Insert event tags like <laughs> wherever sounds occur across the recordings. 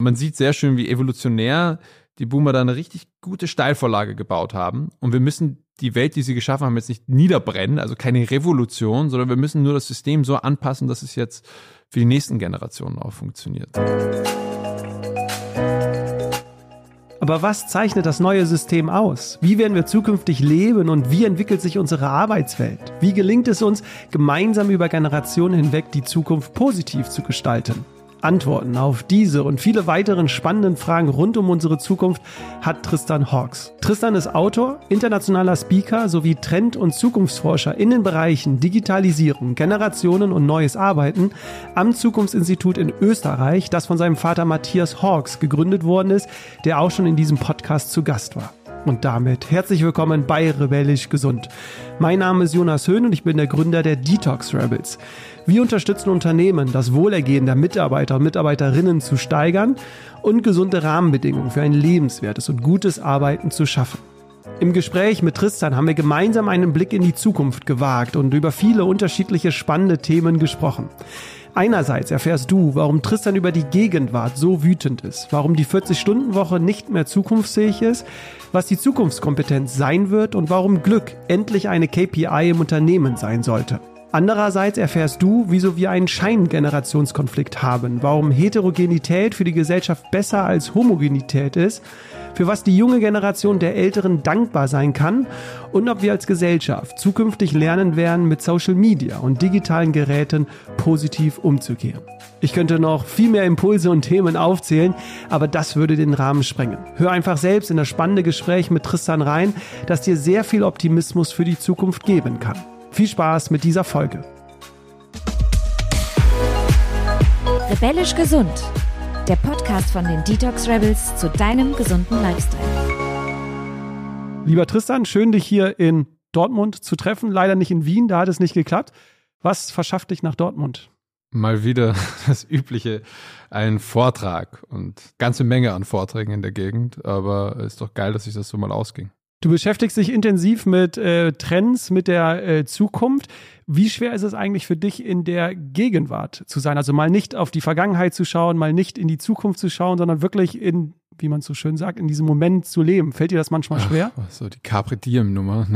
Man sieht sehr schön, wie evolutionär die Boomer da eine richtig gute Steilvorlage gebaut haben. Und wir müssen die Welt, die sie geschaffen haben, jetzt nicht niederbrennen, also keine Revolution, sondern wir müssen nur das System so anpassen, dass es jetzt für die nächsten Generationen auch funktioniert. Aber was zeichnet das neue System aus? Wie werden wir zukünftig leben und wie entwickelt sich unsere Arbeitswelt? Wie gelingt es uns, gemeinsam über Generationen hinweg die Zukunft positiv zu gestalten? Antworten auf diese und viele weiteren spannenden Fragen rund um unsere Zukunft hat Tristan Hawks. Tristan ist Autor, internationaler Speaker sowie Trend- und Zukunftsforscher in den Bereichen Digitalisierung, Generationen und neues Arbeiten am Zukunftsinstitut in Österreich, das von seinem Vater Matthias Hawks gegründet worden ist, der auch schon in diesem Podcast zu Gast war. Und damit herzlich willkommen bei Rebellisch Gesund. Mein Name ist Jonas Höhn und ich bin der Gründer der Detox Rebels. Wir unterstützen Unternehmen, das Wohlergehen der Mitarbeiter und Mitarbeiterinnen zu steigern und gesunde Rahmenbedingungen für ein lebenswertes und gutes Arbeiten zu schaffen. Im Gespräch mit Tristan haben wir gemeinsam einen Blick in die Zukunft gewagt und über viele unterschiedliche spannende Themen gesprochen. Einerseits erfährst du, warum Tristan über die Gegenwart so wütend ist, warum die 40-Stunden-Woche nicht mehr zukunftsfähig ist, was die Zukunftskompetenz sein wird und warum Glück endlich eine KPI im Unternehmen sein sollte. Andererseits erfährst du, wieso wir einen Scheingenerationskonflikt haben, warum Heterogenität für die Gesellschaft besser als Homogenität ist, für was die junge Generation der Älteren dankbar sein kann und ob wir als Gesellschaft zukünftig lernen werden, mit Social Media und digitalen Geräten positiv umzugehen. Ich könnte noch viel mehr Impulse und Themen aufzählen, aber das würde den Rahmen sprengen. Hör einfach selbst in das spannende Gespräch mit Tristan rein, das dir sehr viel Optimismus für die Zukunft geben kann. Viel Spaß mit dieser Folge. Rebellisch gesund. Der Podcast von den Detox Rebels zu deinem gesunden Lifestyle. Lieber Tristan, schön dich hier in Dortmund zu treffen. Leider nicht in Wien, da hat es nicht geklappt. Was verschafft dich nach Dortmund? Mal wieder <laughs> das übliche, ein Vortrag und ganze Menge an Vorträgen in der Gegend, aber es ist doch geil, dass sich das so mal ausging. Du beschäftigst dich intensiv mit äh, Trends, mit der äh, Zukunft. Wie schwer ist es eigentlich für dich, in der Gegenwart zu sein? Also mal nicht auf die Vergangenheit zu schauen, mal nicht in die Zukunft zu schauen, sondern wirklich in, wie man so schön sagt, in diesem Moment zu leben. Fällt dir das manchmal schwer? Ach, so die Capri Diem Nummer.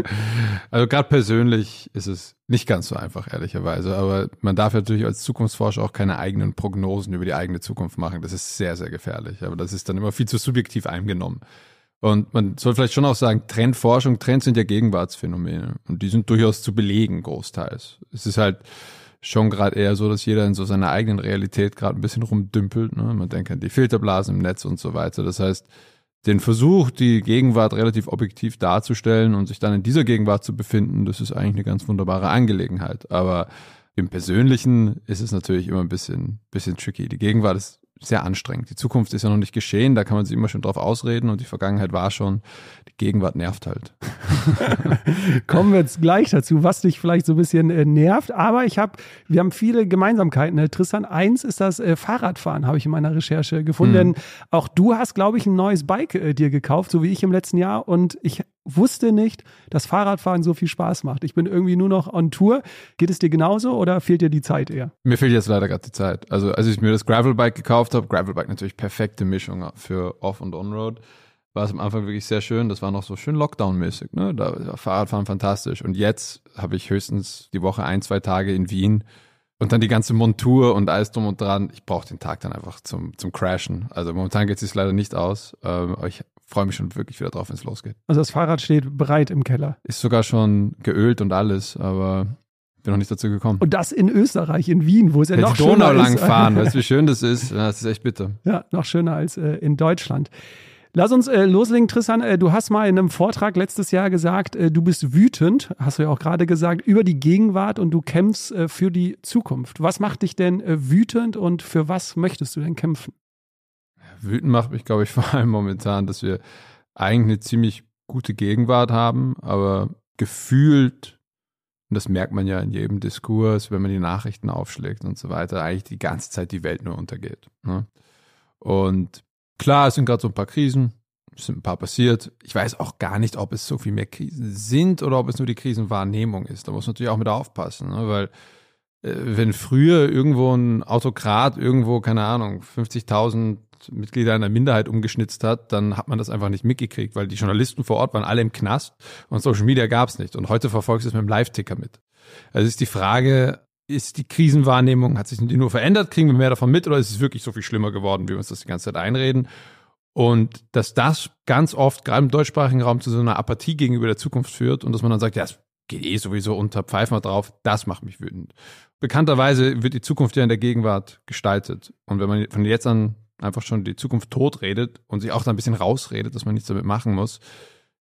<laughs> also gerade persönlich ist es nicht ganz so einfach, ehrlicherweise. Aber man darf natürlich als Zukunftsforscher auch keine eigenen Prognosen über die eigene Zukunft machen. Das ist sehr, sehr gefährlich. Aber das ist dann immer viel zu subjektiv eingenommen. Und man soll vielleicht schon auch sagen, Trendforschung, Trends sind ja Gegenwartsphänomene und die sind durchaus zu belegen, großteils. Es ist halt schon gerade eher so, dass jeder in so seiner eigenen Realität gerade ein bisschen rumdümpelt. Ne? Man denkt an die Filterblasen im Netz und so weiter. Das heißt, den Versuch, die Gegenwart relativ objektiv darzustellen und sich dann in dieser Gegenwart zu befinden, das ist eigentlich eine ganz wunderbare Angelegenheit. Aber im Persönlichen ist es natürlich immer ein bisschen, bisschen tricky. Die Gegenwart ist sehr anstrengend. Die Zukunft ist ja noch nicht geschehen, da kann man sich immer schon drauf ausreden und die Vergangenheit war schon. Die Gegenwart nervt halt. <laughs> Kommen wir jetzt gleich dazu, was dich vielleicht so ein bisschen äh, nervt. Aber ich habe, wir haben viele Gemeinsamkeiten. Äh, Tristan, eins ist das äh, Fahrradfahren, habe ich in meiner Recherche gefunden. Hm. Denn auch du hast, glaube ich, ein neues Bike dir gekauft, so wie ich im letzten Jahr. Und ich wusste nicht, dass Fahrradfahren so viel Spaß macht. Ich bin irgendwie nur noch on Tour. Geht es dir genauso oder fehlt dir die Zeit eher? Mir fehlt jetzt leider gerade die Zeit. Also als ich mir das Gravelbike gekauft habe, Gravelbike natürlich perfekte Mischung für Off- und On-Road, war es am Anfang wirklich sehr schön. Das war noch so schön Lockdown-mäßig. Ne? Da war Fahrradfahren fantastisch. Und jetzt habe ich höchstens die Woche ein, zwei Tage in Wien und dann die ganze Montur und alles drum und dran. Ich brauche den Tag dann einfach zum, zum Crashen. Also momentan geht es sich leider nicht aus. Ähm, aber ich freue mich schon wirklich wieder drauf, wenn es losgeht. Also das Fahrrad steht bereit im Keller. Ist sogar schon geölt und alles, aber bin noch nicht dazu gekommen. Und das in Österreich, in Wien, wo es ja noch die Donau lang fahren, weißt du, <laughs> wie schön das ist? Ja, das ist echt bitter. Ja, noch schöner als äh, in Deutschland. Lass uns äh, loslegen, Tristan. Äh, du hast mal in einem Vortrag letztes Jahr gesagt, äh, du bist wütend, hast du ja auch gerade gesagt, über die Gegenwart und du kämpfst äh, für die Zukunft. Was macht dich denn äh, wütend und für was möchtest du denn kämpfen? Wütend macht mich, glaube ich, <laughs> vor allem momentan, dass wir eigentlich eine ziemlich gute Gegenwart haben, aber gefühlt, und das merkt man ja in jedem Diskurs, wenn man die Nachrichten aufschlägt und so weiter, eigentlich die ganze Zeit die Welt nur untergeht. Ne? Und Klar, es sind gerade so ein paar Krisen, es sind ein paar passiert. Ich weiß auch gar nicht, ob es so viel mehr Krisen sind oder ob es nur die Krisenwahrnehmung ist. Da muss man natürlich auch mit aufpassen, ne? weil Äh, wenn früher irgendwo ein Autokrat irgendwo, keine Ahnung, 50.000 Mitglieder einer Minderheit umgeschnitzt hat, dann hat man das einfach nicht mitgekriegt, weil die Journalisten vor Ort waren alle im Knast und Social Media gab es nicht. Und heute verfolgst du es mit dem Live-Ticker mit. Also ist die Frage, ist die Krisenwahrnehmung, hat sich die nur verändert, kriegen wir mehr davon mit oder ist es wirklich so viel schlimmer geworden, wie wir uns das die ganze Zeit einreden? Und dass das ganz oft, gerade im deutschsprachigen Raum, zu so einer Apathie gegenüber der Zukunft führt und dass man dann sagt, ja, es geht eh sowieso unter, pfeif mal drauf, das macht mich wütend. Bekannterweise wird die Zukunft ja in der Gegenwart gestaltet. Und wenn man von jetzt an einfach schon die Zukunft tot redet und sich auch da ein bisschen rausredet, dass man nichts damit machen muss,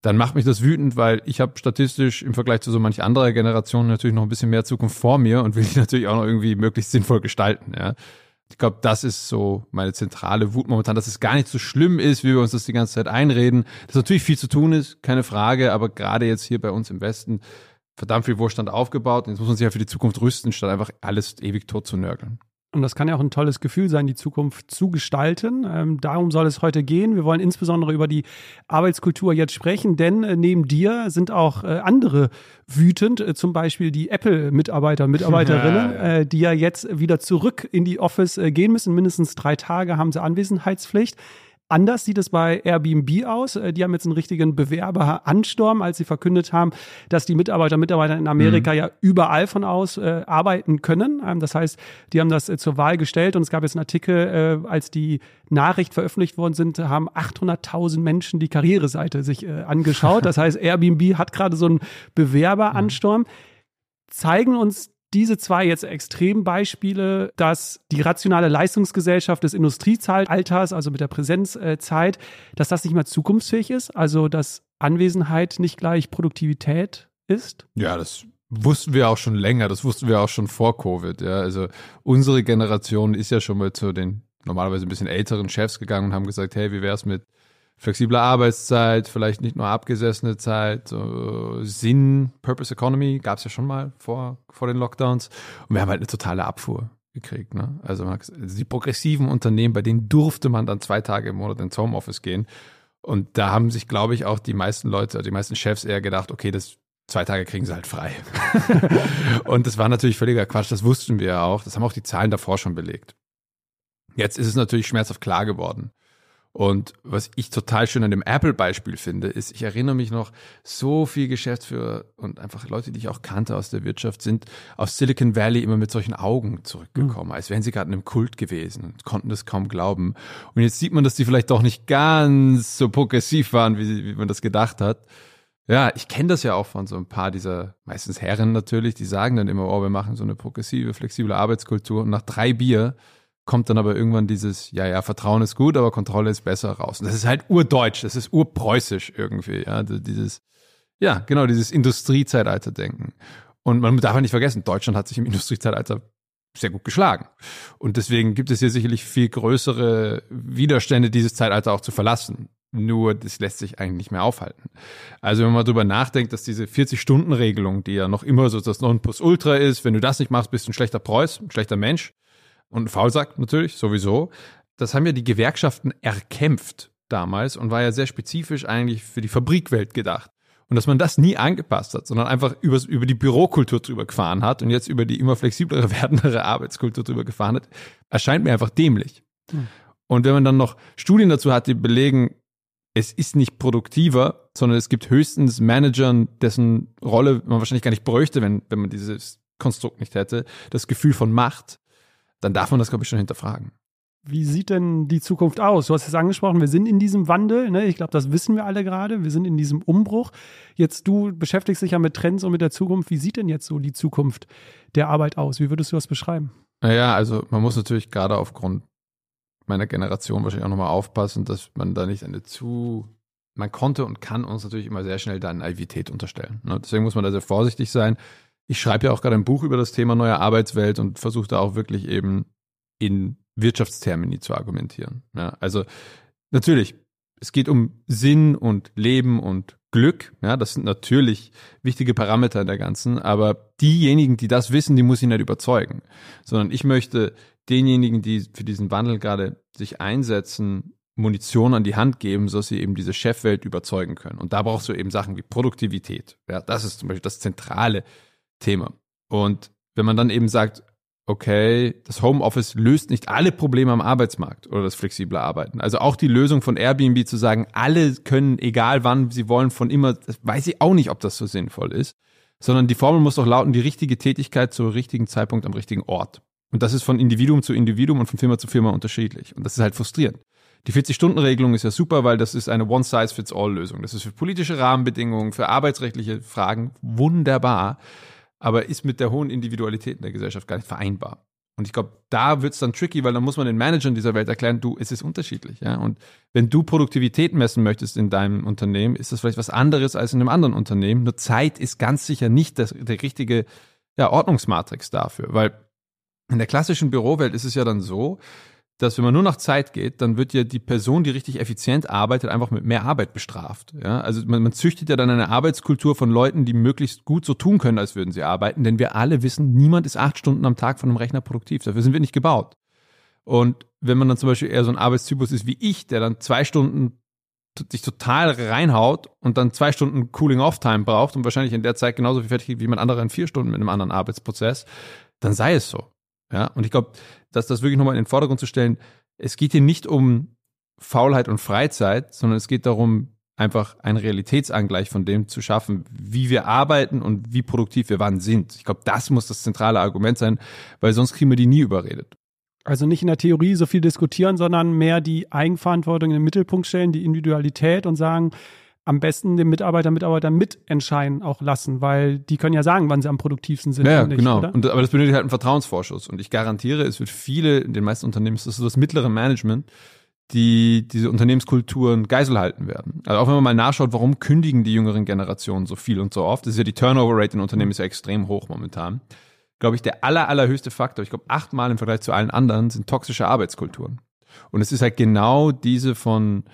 dann macht mich das wütend, weil ich habe statistisch im Vergleich zu so manch anderer Generation natürlich noch ein bisschen mehr Zukunft vor mir und will die <laughs> natürlich auch noch irgendwie möglichst sinnvoll gestalten. Ja. Ich glaube, das ist so meine zentrale Wut momentan, dass es gar nicht so schlimm ist, wie wir uns das die ganze Zeit einreden. Dass natürlich viel zu tun ist, keine Frage, aber gerade jetzt hier bei uns im Westen verdammt viel Wohlstand aufgebaut und jetzt muss man sich ja für die Zukunft rüsten, statt einfach alles ewig tot zu nörgeln. Und das kann ja auch ein tolles Gefühl sein, die Zukunft zu gestalten. Ähm, darum soll es heute gehen. Wir wollen insbesondere über die Arbeitskultur jetzt sprechen, denn äh, neben dir sind auch äh, andere wütend, äh, zum Beispiel die Apple-Mitarbeiter, Mitarbeiterinnen, <laughs> ja, ja. Äh, die ja jetzt wieder zurück in die Office äh, gehen müssen. Mindestens drei Tage haben sie Anwesenheitspflicht. Anders sieht es bei Airbnb aus. Äh, die haben jetzt einen richtigen Bewerberansturm, als sie verkündet haben, dass die Mitarbeiter Mitarbeiter in Amerika mhm. ja überall von aus äh, arbeiten können. Ähm, das heißt, die haben das äh, zur Wahl gestellt und es gab jetzt einen Artikel, äh, als die Nachricht veröffentlicht worden sind, haben 800.000 Menschen die Karriereseite sich äh, angeschaut. <laughs> Das heißt, Airbnb hat gerade so einen Bewerberansturm. Zeigen uns diese zwei jetzt Extrembeispiele, dass die rationale Leistungsgesellschaft des Industriezeitalters, also mit der Präsenzzeit, dass das nicht mehr zukunftsfähig ist, also dass Anwesenheit nicht gleich Produktivität ist? Ja, das wussten wir auch schon länger, das wussten wir auch schon vor Covid. Ja, also unsere Generation ist ja schon mal zu den normalerweise ein bisschen älteren Chefs gegangen und haben gesagt, hey, wie wär's mit flexible Arbeitszeit, vielleicht nicht nur abgesessene Zeit, so Sinn, Purpose Economy gab es ja schon mal vor, vor den Lockdowns. Und wir haben halt eine totale Abfuhr gekriegt. Ne? Also, also die progressiven Unternehmen, bei denen durfte man dann zwei Tage im Monat ins Homeoffice gehen. Und da haben sich, glaube ich, auch die meisten Leute, also die meisten Chefs eher gedacht, okay, das zwei Tage kriegen sie halt frei. <laughs> und das war natürlich völliger Quatsch, das wussten wir ja auch. Das haben auch die Zahlen davor schon belegt. Jetzt ist es natürlich schmerzhaft klar geworden. Und was ich total schön an dem Apple-Beispiel finde, ist, ich erinnere mich noch, so viel Geschäftsführer und einfach Leute, die ich auch kannte aus der Wirtschaft, sind aus Silicon Valley immer mit solchen Augen zurückgekommen, mhm. als wären sie gerade in einem Kult gewesen und konnten das kaum glauben. Und jetzt sieht man, dass die vielleicht doch nicht ganz so progressiv waren, wie, wie man das gedacht hat. Ja, ich kenne das ja auch von so ein paar dieser, meistens Herren natürlich, die sagen dann immer, oh, wir machen so eine progressive, flexible Arbeitskultur und nach drei Bier kommt dann aber irgendwann dieses, ja, ja, Vertrauen ist gut, aber Kontrolle ist besser raus. Und das ist halt urdeutsch, das ist urpreußisch irgendwie, ja, dieses, ja, genau, dieses Industriezeitalter-Denken. Und man darf halt nicht vergessen, Deutschland hat sich im Industriezeitalter sehr gut geschlagen. Und deswegen gibt es hier sicherlich viel größere Widerstände, dieses Zeitalter auch zu verlassen. Nur das lässt sich eigentlich nicht mehr aufhalten. Also wenn man darüber nachdenkt, dass diese 40-Stunden-Regelung, die ja noch immer so das Nonplusultra ist, wenn du das nicht machst, bist du ein schlechter Preuß, ein schlechter Mensch, und Faulsack natürlich, sowieso. Das haben ja die Gewerkschaften erkämpft damals und war ja sehr spezifisch eigentlich für die Fabrikwelt gedacht. Und dass man das nie angepasst hat, sondern einfach über, über die Bürokultur drüber gefahren hat und jetzt über die immer flexiblere <laughs> werdendere Arbeitskultur drüber gefahren hat, erscheint mir einfach dämlich. Hm. Und wenn man dann noch Studien dazu hat, die belegen, es ist nicht produktiver, sondern es gibt höchstens Managern, dessen Rolle man wahrscheinlich gar nicht bräuchte, wenn, wenn man dieses Konstrukt nicht hätte, das Gefühl von Macht, dann darf man das, glaube ich, schon hinterfragen. Wie sieht denn die Zukunft aus? Du hast es angesprochen, wir sind in diesem Wandel. Ne? Ich glaube, das wissen wir alle gerade. Wir sind in diesem Umbruch. Jetzt du beschäftigst dich ja mit Trends und mit der Zukunft. Wie sieht denn jetzt so die Zukunft der Arbeit aus? Wie würdest du das beschreiben? Naja, also man muss natürlich gerade aufgrund meiner Generation wahrscheinlich auch nochmal aufpassen, dass man da nicht eine zu man konnte und kann uns natürlich immer sehr schnell da Naivität unterstellen. Ne? Deswegen muss man da sehr vorsichtig sein ich schreibe ja auch gerade ein Buch über das Thema neue Arbeitswelt und versuche da auch wirklich eben in Wirtschaftstermini zu argumentieren. Ja, also natürlich, es geht um Sinn und Leben und Glück. Ja, das sind natürlich wichtige Parameter in der ganzen, aber diejenigen, die das wissen, die muss ich nicht überzeugen, sondern ich möchte denjenigen, die für diesen Wandel gerade sich einsetzen, Munition an die Hand geben, so sie eben diese Chefwelt überzeugen können. Und da brauchst du eben Sachen wie Produktivität. Ja, das ist zum Beispiel das zentrale Thema. Und wenn man dann eben sagt, okay, das Homeoffice löst nicht alle Probleme am Arbeitsmarkt oder das flexible Arbeiten. Also auch die Lösung von Airbnb zu sagen, alle können, egal wann sie wollen, von immer, das weiß ich auch nicht, ob das so sinnvoll ist, sondern die Formel muss doch lauten, die richtige Tätigkeit zum richtigen Zeitpunkt am richtigen Ort. Und das ist von Individuum zu Individuum und von Firma zu Firma unterschiedlich. Und das ist halt frustrierend. Die 40-Stunden-Regelung ist ja super, weil das ist eine One-Size-Fits-All-Lösung. Das ist für politische Rahmenbedingungen, für arbeitsrechtliche Fragen wunderbar aber ist mit der hohen Individualität in der Gesellschaft gar nicht vereinbar. Und ich glaube, da wird es dann tricky, weil dann muss man den Managern dieser Welt erklären, du, es ist unterschiedlich. Ja? Und wenn du Produktivität messen möchtest in deinem Unternehmen, ist das vielleicht was anderes als in einem anderen Unternehmen. Nur Zeit ist ganz sicher nicht das, der richtige ja, Ordnungsmatrix dafür, weil in der klassischen Bürowelt ist es ja dann so, dass wenn man nur nach Zeit geht, dann wird ja die Person, die richtig effizient arbeitet, einfach mit mehr Arbeit bestraft. Ja? Also man, man züchtet ja dann eine Arbeitskultur von Leuten, die möglichst gut so tun können, als würden sie arbeiten, denn wir alle wissen, niemand ist acht Stunden am Tag von einem Rechner produktiv. Dafür sind wir nicht gebaut. Und wenn man dann zum Beispiel eher so ein Arbeitstypus ist wie ich, der dann zwei Stunden sich total reinhaut und dann zwei Stunden Cooling-Off-Time braucht und wahrscheinlich in der Zeit genauso viel fertig wie man andere in vier Stunden mit einem anderen Arbeitsprozess, dann sei es so. Ja, und ich glaube, dass das wirklich nochmal in den Vordergrund zu stellen, es geht hier nicht um Faulheit und Freizeit, sondern es geht darum, einfach einen Realitätsangleich von dem zu schaffen, wie wir arbeiten und wie produktiv wir wann sind. Ich glaube, das muss das zentrale Argument sein, weil sonst kriegen wir die nie überredet. Also nicht in der Theorie so viel diskutieren, sondern mehr die Eigenverantwortung in den Mittelpunkt stellen, die Individualität und sagen, am besten den Mitarbeiter, Mitarbeiter mitentscheiden auch lassen, weil die können ja sagen, wann sie am produktivsten sind. Ja, nicht, genau. Und, aber das benötigt halt einen Vertrauensvorschuss. Und ich garantiere, es wird viele, in den meisten Unternehmen ist das so das mittlere Management, die diese Unternehmenskulturen Geisel halten werden. Also auch wenn man mal nachschaut, warum kündigen die jüngeren Generationen so viel und so oft, das ist ja die Turnover Rate in Unternehmen ist ja extrem hoch momentan. Glaube ich, der aller, allerhöchste Faktor, ich glaube achtmal im Vergleich zu allen anderen, sind toxische Arbeitskulturen. Und es ist halt genau diese von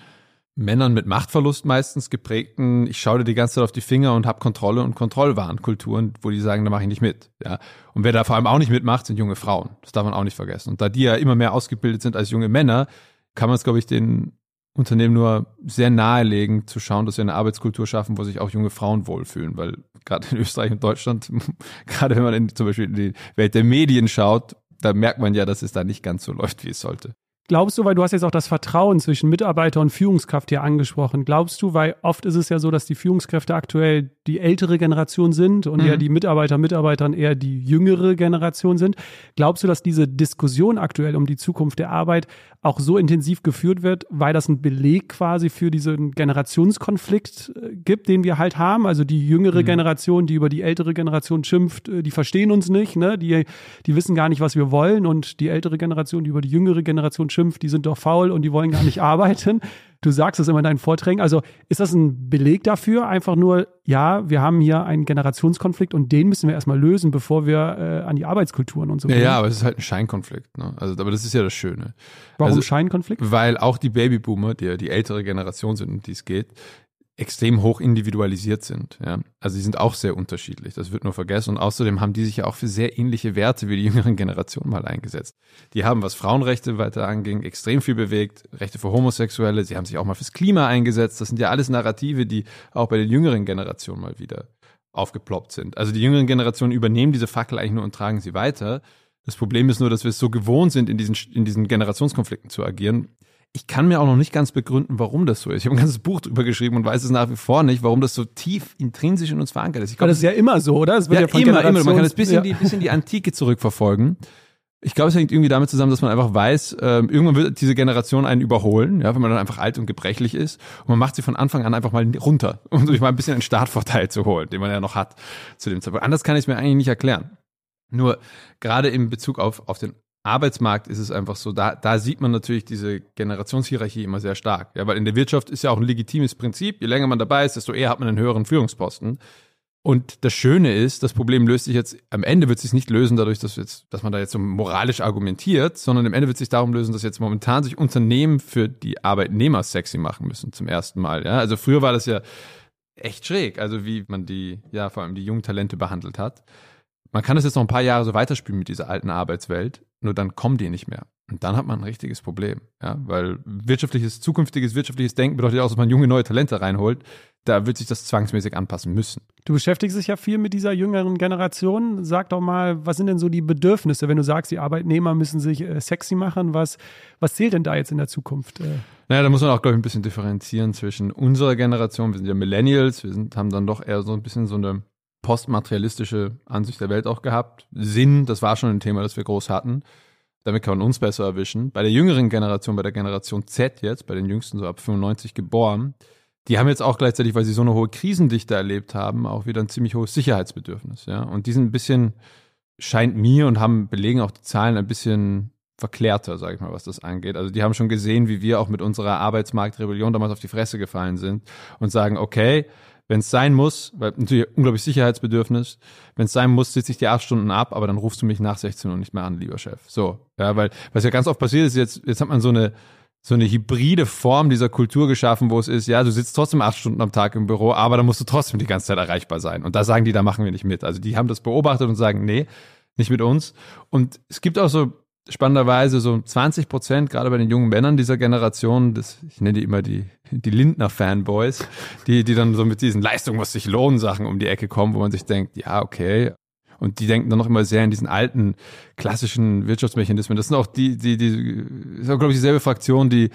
Männern mit Machtverlust meistens geprägten, ich schaue dir die ganze Zeit auf die Finger und habe Kontrolle und Kontrollwarenkulturen, wo die sagen, da mache ich nicht mit. Ja. Und wer da vor allem auch nicht mitmacht, sind junge Frauen. Das darf man auch nicht vergessen. Und da die ja immer mehr ausgebildet sind als junge Männer, kann man es, glaube ich, den Unternehmen nur sehr nahelegen, zu schauen, dass wir eine Arbeitskultur schaffen, wo sich auch junge Frauen wohlfühlen. Weil gerade in Österreich und Deutschland, <laughs> gerade wenn man in, zum Beispiel in die Welt der Medien schaut, da merkt man ja, dass es da nicht ganz so läuft, wie es sollte. Glaubst du, weil du hast jetzt auch das Vertrauen zwischen Mitarbeiter und Führungskraft hier angesprochen, glaubst du, weil oft ist es ja so, dass die Führungskräfte aktuell die ältere Generation sind und mhm. ja die Mitarbeiter, Mitarbeitern eher die jüngere Generation sind. Glaubst du, dass diese Diskussion aktuell um die Zukunft der Arbeit auch so intensiv geführt wird, weil das ein Beleg quasi für diesen Generationskonflikt äh, gibt, den wir halt haben? Also die jüngere mhm. Generation, die über die ältere Generation schimpft, äh, die verstehen uns nicht, ne? Die, die wissen gar nicht, was wir wollen und die ältere Generation, die über die jüngere Generation schimpft, die sind doch faul und die wollen gar nicht <laughs> arbeiten. Du sagst es immer in deinen Vorträgen. Also ist das ein Beleg dafür? Einfach nur, ja, wir haben hier einen Generationskonflikt und den müssen wir erstmal lösen, bevor wir äh, an die Arbeitskulturen und so ja, Ja, aber es ist halt ein Scheinkonflikt. Ne? Also, aber das ist ja das Schöne. Warum also, Scheinkonflikt? Weil auch die Babyboomer, die ja die ältere Generation sind, um die es geht, extrem hoch individualisiert sind. Ja? Also die sind auch sehr unterschiedlich. Das wird nur vergessen. Und außerdem haben die sich ja auch für sehr ähnliche Werte wie die jüngeren Generationen mal eingesetzt. Die haben, was Frauenrechte weiter anging, extrem viel bewegt. Rechte für Homosexuelle. Sie haben sich auch mal fürs Klima eingesetzt. Das sind ja alles Narrative, die auch bei den jüngeren Generationen mal wieder aufgeploppt sind. Also die jüngeren Generationen übernehmen diese Fackel eigentlich nur und tragen sie weiter. Das Problem ist nur, dass wir es so gewohnt sind, in diesen, in diesen Generationskonflikten zu agieren, ich kann mir auch noch nicht ganz begründen, warum das so ist. Ich habe ein ganzes Buch drüber geschrieben und weiß es nach wie vor nicht, warum das so tief intrinsisch in uns verankert ist. Ich glaub, das ist ja immer so, oder? Das wird ja, ja immer, immer. Man kann das bisschen, ja. die, bisschen die Antike zurückverfolgen. Ich glaube, es hängt irgendwie damit zusammen, dass man einfach weiß, äh, irgendwann wird diese Generation einen überholen, ja, wenn man dann einfach alt und gebrechlich ist. Und man macht sie von Anfang an einfach mal runter, <laughs> um sich mal ein bisschen einen Startvorteil zu holen, den man ja noch hat zu dem Zeitpunkt. Anders kann ich es mir eigentlich nicht erklären. Nur gerade in Bezug auf, auf den Arbeitsmarkt ist es einfach so, da, da sieht man natürlich diese Generationshierarchie immer sehr stark. Ja, weil in der Wirtschaft ist ja auch ein legitimes Prinzip. Je länger man dabei ist, desto eher hat man einen höheren Führungsposten. Und das Schöne ist, das Problem löst sich jetzt, am Ende wird sich nicht lösen dadurch, dass, jetzt, dass man da jetzt so moralisch argumentiert, sondern am Ende wird sich darum lösen, dass jetzt momentan sich Unternehmen für die Arbeitnehmer sexy machen müssen zum ersten Mal. Ja? Also früher war das ja echt schräg, also wie man die, ja, vor allem die jungen Talente behandelt hat. Man kann das jetzt noch ein paar Jahre so weiterspielen mit dieser alten Arbeitswelt, nur dann kommen die nicht mehr. Und dann hat man ein richtiges Problem, ja, weil wirtschaftliches, zukünftiges wirtschaftliches Denken bedeutet auch, dass man junge neue Talente reinholt. Da wird sich das zwangsmäßig anpassen müssen. Du beschäftigst dich ja viel mit dieser jüngeren Generation. Sag doch mal, was sind denn so die Bedürfnisse, wenn du sagst, die Arbeitnehmer müssen sich äh, sexy machen? Was, was zählt denn da jetzt in der Zukunft? Äh? Naja, da muss man auch, glaube ich, ein bisschen differenzieren zwischen unserer Generation, wir sind ja Millennials, wir sind, haben dann doch eher so ein bisschen so eine postmaterialistische Ansicht der Welt auch gehabt. Sinn, das war schon ein Thema, das wir groß hatten. Damit kann man uns besser erwischen. Bei der jüngeren Generation, bei der Generation Z jetzt, bei den Jüngsten so ab 95 geboren, die haben jetzt auch gleichzeitig, weil sie so eine hohe Krisendichte erlebt haben, auch wieder ein ziemlich hohes Sicherheitsbedürfnis. Ja? Und die sind ein bisschen, scheint mir und haben belegen auch die Zahlen ein bisschen verklärter, sage ich mal, was das angeht. Also die haben schon gesehen, wie wir auch mit unserer Arbeitsmarktrebellion damals auf die Fresse gefallen sind und sagen, okay, wenn es sein muss, weil natürlich unglaublich Sicherheitsbedürfnis, wenn es sein muss, sitze ich die acht Stunden ab, aber dann rufst du mich nach 16 Uhr nicht mehr an, lieber Chef. So, ja, weil was ja ganz oft passiert ist, jetzt, jetzt hat man so eine so eine hybride Form dieser Kultur geschaffen, wo es ist, ja, du sitzt trotzdem acht Stunden am Tag im Büro, aber dann musst du trotzdem die ganze Zeit erreichbar sein. Und da sagen die, da machen wir nicht mit. Also die haben das beobachtet und sagen, nee, nicht mit uns. Und es gibt auch so spannenderweise so 20 Prozent, gerade bei den jungen Männern dieser Generation, das, ich nenne die immer die, die Lindner-Fanboys, die, die dann so mit diesen Leistungen muss sich lohnen Sachen um die Ecke kommen, wo man sich denkt, ja, okay. Und die denken dann noch immer sehr in diesen alten klassischen Wirtschaftsmechanismen. Das sind auch die, die, die, ist auch, glaube ich, dieselbe Fraktion, die,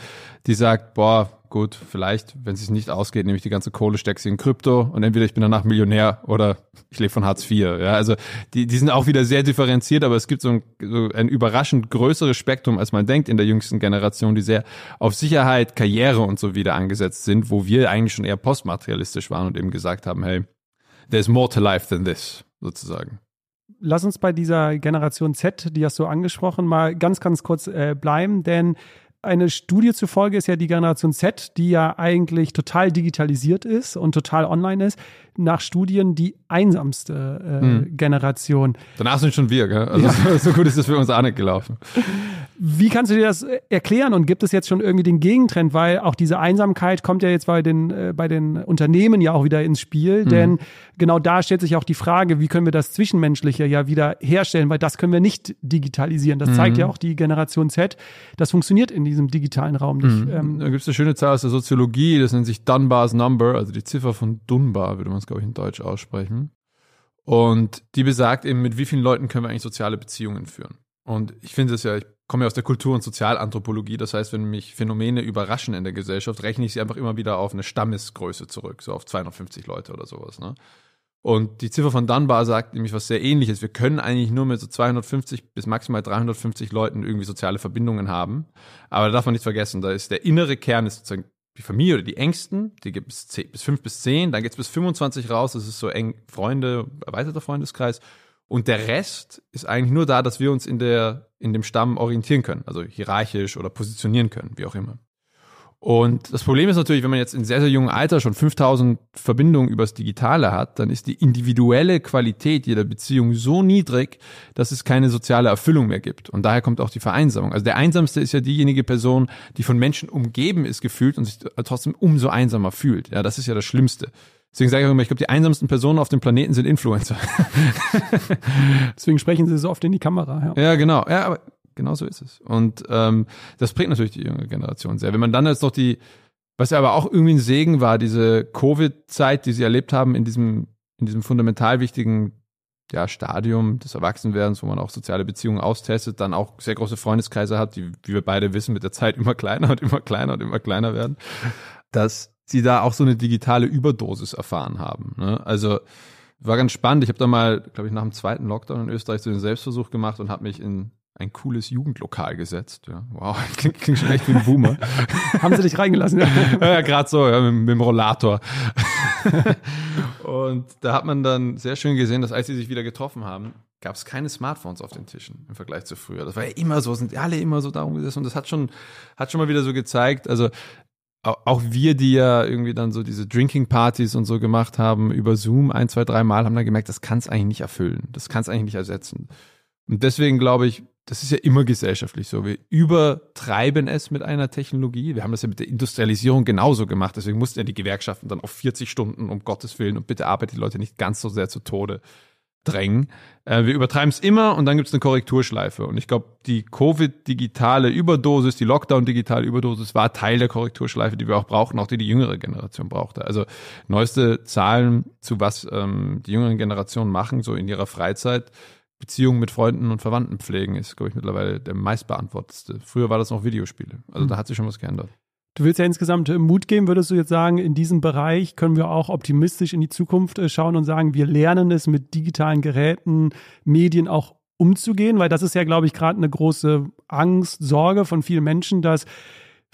die sagt, boah, gut, vielleicht, wenn es sich nicht ausgeht, nehme ich die ganze Kohle, stecke sie in Krypto und entweder ich bin danach Millionär oder ich lebe von Hartz IV. Ja, also die, die sind auch wieder sehr differenziert, aber es gibt so ein, so ein überraschend größeres Spektrum, als man denkt in der jüngsten Generation, die sehr auf Sicherheit, Karriere und so wieder angesetzt sind, wo wir eigentlich schon eher postmaterialistisch waren und eben gesagt haben, hey, there's more to life than this, sozusagen lass uns bei dieser Generation Z, die hast du angesprochen, mal ganz, ganz kurz äh, bleiben, denn eine Studie zufolge ist ja die Generation Z, die ja eigentlich total digitalisiert ist und total online ist, nach Studien die einsamste äh, hm. Generation. Danach sind schon wir, gell? Also ja. <laughs> so gut ist es für uns auch nicht gelaufen. <laughs> Wie kannst du dir das äh, erklären und gibt es jetzt schon irgendwie den Gegentrend, weil auch diese Einsamkeit kommt ja jetzt bei den, äh, bei den Unternehmen ja auch wieder ins Spiel, mhm. denn genau da stellt sich auch die Frage, wie können wir das Zwischenmenschliche ja wieder herstellen, weil das können wir nicht digitalisieren. Das mhm. zeigt ja auch die Generation Z. Das funktioniert in diesem digitalen Raum nicht. Mhm. Ähm, da gibt es eine schöne Zahl aus der Soziologie, das nennt sich Dunbar's Number, also die Ziffer von Dunbar, würde man es, glaube ich, in Deutsch aussprechen. Und die besagt eben, mit wie vielen Leuten können wir eigentlich soziale Beziehungen führen. Und ich finde es ja, ich komme ja aus der Kultur- und Sozialanthropologie. Das heißt, wenn mich Phänomene überraschen in der Gesellschaft, rechne ich sie einfach immer wieder auf eine Stammesgröße zurück, so auf 250 Leute oder sowas. Ne? Und die Ziffer von Dunbar sagt nämlich was sehr ähnliches. Wir können eigentlich nur mit so 250 bis maximal 350 Leuten irgendwie soziale Verbindungen haben. Aber da darf man nicht vergessen, da ist der innere Kern ist sozusagen die Familie oder die Ängsten, die gibt es bis fünf bis zehn, dann geht es bis 25 raus, das ist so eng Freunde, erweiterter Freundeskreis. Und der Rest ist eigentlich nur da, dass wir uns in der, in dem Stamm orientieren können, also hierarchisch oder positionieren können, wie auch immer. Und das Problem ist natürlich, wenn man jetzt in sehr, sehr jungem Alter schon 5000 Verbindungen übers Digitale hat, dann ist die individuelle Qualität jeder Beziehung so niedrig, dass es keine soziale Erfüllung mehr gibt. Und daher kommt auch die Vereinsamung. Also der Einsamste ist ja diejenige Person, die von Menschen umgeben ist gefühlt und sich trotzdem umso einsamer fühlt. Ja, das ist ja das Schlimmste. Deswegen sage ich immer, ich glaube, die einsamsten Personen auf dem Planeten sind Influencer. <laughs> Deswegen sprechen sie so oft in die Kamera. Ja, ja genau. Ja, aber genau so ist es. Und ähm, das prägt natürlich die junge Generation sehr. Wenn man dann jetzt noch die, was ja aber auch irgendwie ein Segen war, diese Covid-Zeit, die sie erlebt haben in diesem, in diesem fundamental wichtigen ja, Stadium des Erwachsenwerdens, wo man auch soziale Beziehungen austestet, dann auch sehr große Freundeskreise hat, die, wie wir beide wissen, mit der Zeit immer kleiner und immer kleiner und immer kleiner werden, dass sie da auch so eine digitale Überdosis erfahren haben. Ne? Also war ganz spannend. Ich habe da mal, glaube ich, nach dem zweiten Lockdown in Österreich so einen Selbstversuch gemacht und habe mich in ein cooles Jugendlokal gesetzt. Ja. Wow, <laughs> klingt, klingt schon echt wie ein Boomer. <laughs> Haben sie dich reingelassen? <laughs> Ja, ja gerade so, ja, mit, mit, dem Rollator. und da hat man dann sehr schön gesehen, dass als sie sich wieder getroffen haben, gab es keine Smartphones auf den Tischen im Vergleich zu früher. Das war ja immer so, sind alle immer so darum gesessen und das hat schon, hat schon mal wieder so gezeigt, also auch wir, die ja irgendwie dann so diese Drinking-Partys und so gemacht haben über Zoom ein, zwei, drei Mal, haben dann gemerkt, das kann es eigentlich nicht erfüllen. Das kann es eigentlich nicht ersetzen. Und deswegen glaube ich, das ist ja immer gesellschaftlich so. Wir übertreiben es mit einer Technologie. Wir haben das ja mit der Industrialisierung genauso gemacht. Deswegen mussten ja die Gewerkschaften dann auf 40 Stunden, um Gottes Willen, und bitte arbeitet die Leute nicht ganz so sehr zu Tode. Drängen. Äh, wir übertreiben es immer und dann gibt es eine Korrekturschleife. Und ich glaube, die Covid-digitale Überdosis, die Lockdown-digitale Überdosis war Teil der Korrekturschleife, die wir auch brauchten, auch die die jüngere Generation brauchte. Also neueste Zahlen zu was ähm, die jüngeren Generationen machen, so in ihrer Freizeit, Beziehungen mit Freunden und Verwandten pflegen, ist, glaube ich, mittlerweile der meistbeantwortetste. Früher war das noch Videospiele. Also mhm. da hat sich schon was geändert. Du willst ja insgesamt äh, Mut geben, würdest du jetzt sagen, in diesem Bereich können wir auch optimistisch in die Zukunft äh, schauen und sagen, wir lernen es mit digitalen Geräten, Medien auch umzugehen, weil das ist ja, glaube ich, gerade eine große Angst, Sorge von vielen Menschen, dass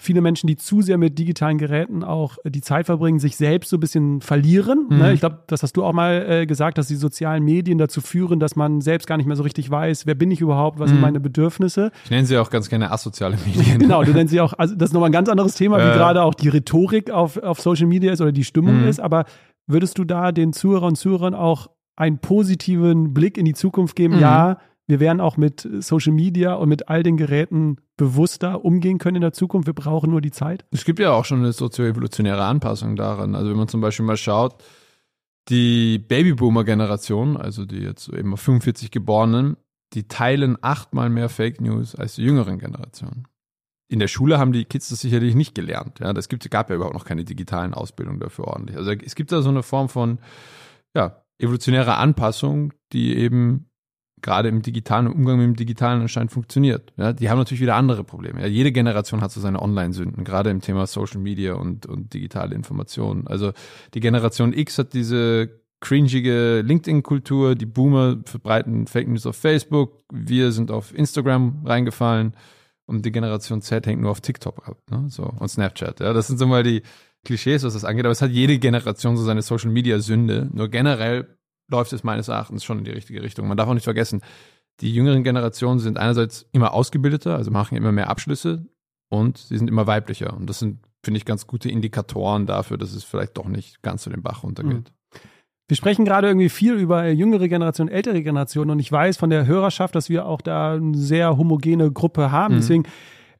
viele Menschen, die zu sehr mit digitalen Geräten auch äh, die Zeit verbringen, sich selbst so ein bisschen verlieren. Ne? Mhm. Ich glaube, das hast du auch mal äh, gesagt, dass die sozialen Medien dazu führen, dass man selbst gar nicht mehr so richtig weiß, wer bin ich überhaupt, was mhm. sind meine Bedürfnisse. Ich nenne sie auch ganz gerne asoziale Medien. <laughs> genau, du nennst sie auch, also das ist nochmal ein ganz anderes Thema, äh. wie gerade auch die Rhetorik auf, auf Social Media ist oder die Stimmung mhm. ist. Aber würdest du da den Zuhörern und Zuhörern auch einen positiven Blick in die Zukunft geben? Mhm. Ja, wir werden auch mit Social Media und mit all den Geräten bewusster umgehen können in der Zukunft. Wir brauchen nur die Zeit. Es gibt ja auch schon eine sozioevolutionäre Anpassung daran. Also wenn man zum Beispiel mal schaut, die Babyboomer-Generation, also die jetzt eben 45 Geborenen, die teilen achtmal mehr Fake News als die jüngeren Generationen. In der Schule haben die Kids das sicherlich nicht gelernt. Ja, das gibt, gab ja überhaupt noch keine digitalen Ausbildungen dafür ordentlich. Also es gibt da so eine Form von ja, evolutionärer Anpassung, die eben gerade im digitalen Umgang mit dem digitalen anscheinend funktioniert. Ja, die haben natürlich wieder andere Probleme. Ja, jede Generation hat so seine Online-Sünden, gerade im Thema Social Media und, und digitale Informationen. Also die Generation X hat diese cringige LinkedIn-Kultur, die Boomer verbreiten Fake News auf Facebook, wir sind auf Instagram reingefallen und die Generation Z hängt nur auf TikTok ab, ne? so und Snapchat. Ja, das sind so mal die Klischees, was das angeht. Aber es hat jede Generation so seine Social Media Sünde. Nur generell läuft es meines Erachtens schon in die richtige Richtung. Man darf auch nicht vergessen, die jüngeren Generationen sind einerseits immer ausgebildeter, also machen immer mehr Abschlüsse und sie sind immer weiblicher. Und das sind, finde ich, ganz gute Indikatoren dafür, dass es vielleicht doch nicht ganz zu den Bach runtergeht. Mhm. Wir sprechen gerade irgendwie viel über jüngere Generation, ältere Generation und ich weiß von der Hörerschaft, dass wir auch da eine sehr homogene Gruppe haben. Mhm. Deswegen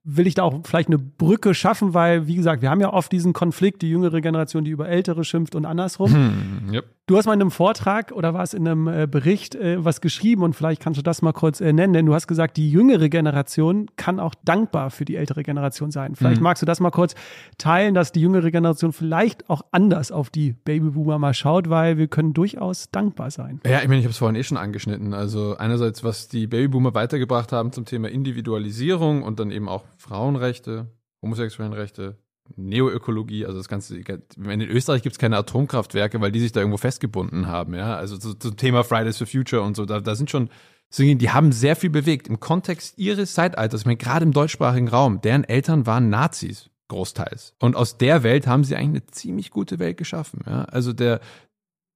will ich da auch vielleicht eine Brücke schaffen, weil, wie gesagt, wir haben ja oft diesen Konflikt, die jüngere Generation, die über Ältere schimpft und andersrum. Hm, yep. Du hast mal in einem Vortrag oder war es in einem äh, Bericht äh, was geschrieben und vielleicht kannst du das mal kurz äh, nennen, denn du hast gesagt, die jüngere Generation kann auch dankbar für die ältere Generation sein. Vielleicht mhm. magst du das mal kurz teilen, dass die jüngere Generation vielleicht auch anders auf die Babyboomer mal schaut, weil wir können durchaus dankbar sein. Ja, ich meine, ich habe es vorhin eh schon angeschnitten. Also einerseits, was die Babyboomer weitergebracht haben zum Thema Individualisierung und dann eben auch Frauenrechte, Homosexuellenrechte, Neoökologie, also das Ganze, in Österreich gibt es keine Atomkraftwerke, weil die sich da irgendwo festgebunden haben, ja. Also zum zu Thema Fridays for Future und so, da, da sind schon, die haben sehr viel bewegt im Kontext ihres Zeitalters, ich meine, gerade im deutschsprachigen Raum, deren Eltern waren Nazis großteils. Und aus der Welt haben sie eigentlich eine ziemlich gute Welt geschaffen. Ja? Also der,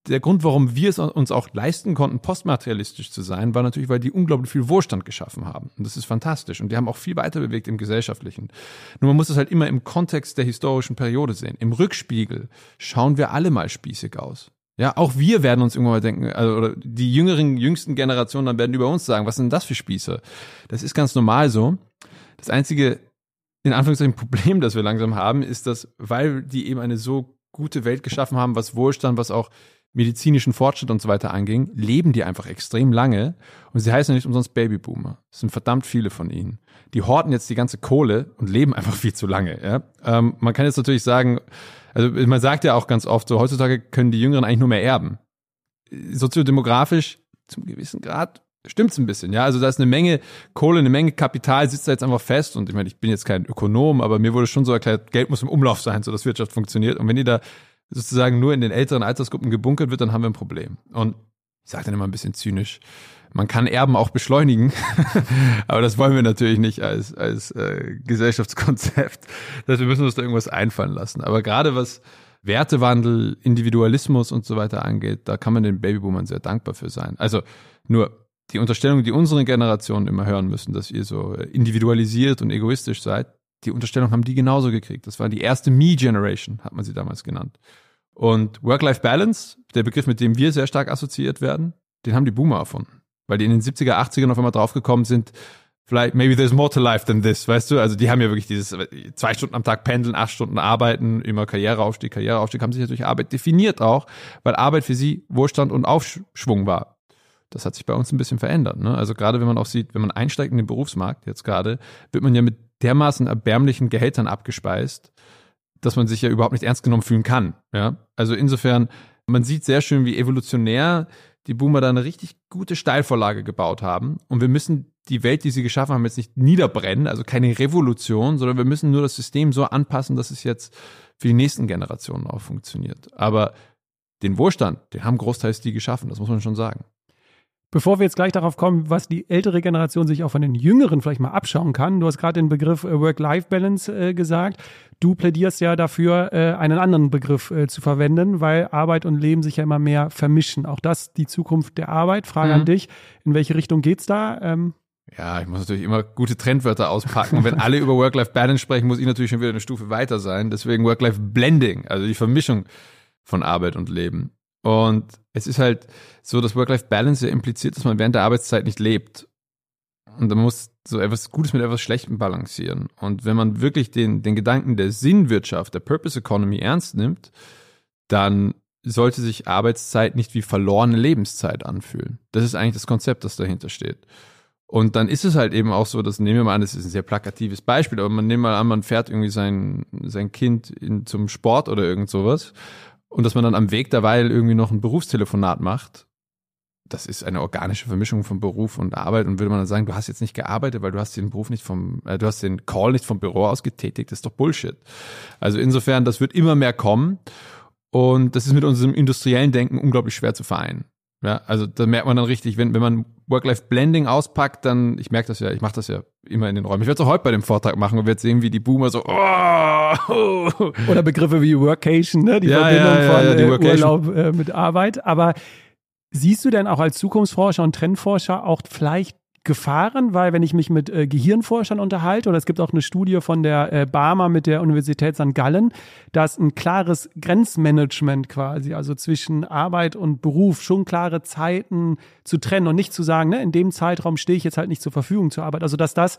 der Grund, warum wir es uns auch leisten konnten, postmaterialistisch zu sein, war natürlich, weil die unglaublich viel Wohlstand geschaffen haben. Und das ist fantastisch. Und die haben auch viel weiter bewegt im Gesellschaftlichen. Nur man muss es halt immer im Kontext der historischen Periode sehen. Im Rückspiegel schauen wir alle mal spießig aus. Ja, auch wir werden uns irgendwann mal denken, also, oder die jüngeren, jüngsten Generationen dann werden über uns sagen, was sind das für Spieße? Das ist ganz normal so. Das einzige, in Anführungszeichen, Problem, das wir langsam haben, ist, dass, weil die eben eine so gute Welt geschaffen haben, was Wohlstand, was auch medizinischen Fortschritt und so weiter anging, leben die einfach extrem lange und sie heißen nicht umsonst Babyboomer. Es sind verdammt viele von ihnen. Die horten jetzt die ganze Kohle und leben einfach viel zu lange. Ja? Ähm, man kann jetzt natürlich sagen, also man sagt ja auch ganz oft so, heutzutage können die Jüngeren eigentlich nur mehr erben. Soziodemografisch zum gewissen Grad stimmt's ein bisschen, ja. Also da ist eine Menge Kohle, eine Menge Kapital, sitzt da jetzt einfach fest. Und ich meine, ich bin jetzt kein Ökonom, aber mir wurde schon so erklärt, Geld muss im Umlauf sein, so dass Wirtschaft funktioniert. Und wenn ihr da sozusagen nur in den älteren Altersgruppen gebunkert wird, dann haben wir ein Problem. Und ich sage dann immer ein bisschen zynisch, man kann Erben auch beschleunigen, <laughs> aber das wollen wir natürlich nicht als, als äh, Gesellschaftskonzept. Das wir müssen uns da irgendwas einfallen lassen. Aber gerade was Wertewandel, Individualismus und so weiter angeht, da kann man den Babyboomern sehr dankbar für sein. Also nur die Unterstellung, die unsere Generationen immer hören müssen, dass ihr so individualisiert und egoistisch seid, die Unterstellung haben die genauso gekriegt. Das war die erste Me-Generation, hat man sie damals genannt. Und Work-Life-Balance, der Begriff, mit dem wir sehr stark assoziiert werden, den haben die Boomer erfunden. Weil die in den 70er, 80ern auf einmal draufgekommen sind, vielleicht, maybe there's more to life than this, weißt du? Also die haben ja wirklich dieses zwei Stunden am Tag pendeln, acht Stunden arbeiten, immer Karriereaufstieg, Karriereaufstieg, haben sich natürlich Arbeit definiert auch, weil Arbeit für sie Wohlstand und Aufschwung war. Das hat sich bei uns ein bisschen verändert. Ne? Also gerade wenn man auch sieht, wenn man einsteigt in den Berufsmarkt jetzt gerade, wird man ja mit dermaßen erbärmlichen Gehältern abgespeist, dass man sich ja überhaupt nicht ernst genommen fühlen kann. Ja? Also insofern, man sieht sehr schön, wie evolutionär die Boomer da eine richtig gute Steilvorlage gebaut haben. Und wir müssen die Welt, die sie geschaffen haben, jetzt nicht niederbrennen, also keine Revolution, sondern wir müssen nur das System so anpassen, dass es jetzt für die nächsten Generationen auch funktioniert. Aber den Wohlstand, den haben großteils die geschaffen, das muss man schon sagen. Bevor wir jetzt gleich darauf kommen, was die ältere Generation sich auch von den Jüngeren vielleicht mal abschauen kann, du hast gerade den Begriff äh, Work-Life-Balance äh, gesagt. Du plädierst ja dafür, äh, einen anderen Begriff äh, zu verwenden, weil Arbeit und Leben sich ja immer mehr vermischen. Auch das die Zukunft der Arbeit. Frage mhm. an dich, in welche Richtung geht's da? Ähm, ja, ich muss natürlich immer gute Trendwörter auspacken. Und wenn alle über Work-Life-Balance sprechen, muss ich natürlich schon wieder eine Stufe weiter sein. Deswegen Work-Life-Blending, also die Vermischung von Arbeit und Leben. Und es ist halt so, dass Work-Life-Balance impliziert, dass man während der Arbeitszeit nicht lebt. Und man muss so etwas Gutes mit etwas Schlechtem balancieren. Und wenn man wirklich den, den Gedanken der Sinnwirtschaft, der Purpose Economy ernst nimmt, dann sollte sich Arbeitszeit nicht wie verlorene Lebenszeit anfühlen. Das ist eigentlich das Konzept, das dahinter steht. Und dann ist es halt eben auch so, das nehmen wir mal an, das ist ein sehr plakatives Beispiel, aber man nimmt mal an, man fährt irgendwie sein, sein Kind in, zum Sport oder irgend sowas und dass man dann am Weg derweil irgendwie noch ein Berufstelefonat macht, das ist eine organische Vermischung von Beruf und Arbeit und würde man dann sagen, du hast jetzt nicht gearbeitet, weil du hast den Beruf nicht vom, äh, du hast den Call nicht vom Büro aus getätigt, das ist doch Bullshit. Also insofern, das wird immer mehr kommen und das ist mit unserem industriellen Denken unglaublich schwer zu vereinen. Ja, also da merkt man dann richtig, wenn, wenn man Work-Life-Blending auspackt, dann, ich merke das ja, ich mache das ja immer in den Räumen. Ich werde es auch heute bei dem Vortrag machen und werde sehen, wie die Boomer so, oh, Oder Begriffe wie Workation, ne? die ja, Verbindung ja, ja, von äh, Urlaub äh, mit Arbeit. Aber siehst du denn auch als Zukunftsforscher und Trendforscher auch vielleicht Gefahren, weil wenn ich mich mit äh, Gehirnforschern unterhalte, oder es gibt auch eine Studie von der äh, Barmer mit der Universität St. Gallen, da ist ein klares Grenzmanagement quasi, also zwischen Arbeit und Beruf, schon klare Zeiten zu trennen und nicht zu sagen, ne, in dem Zeitraum stehe ich jetzt halt nicht zur Verfügung zur Arbeit. Also dass das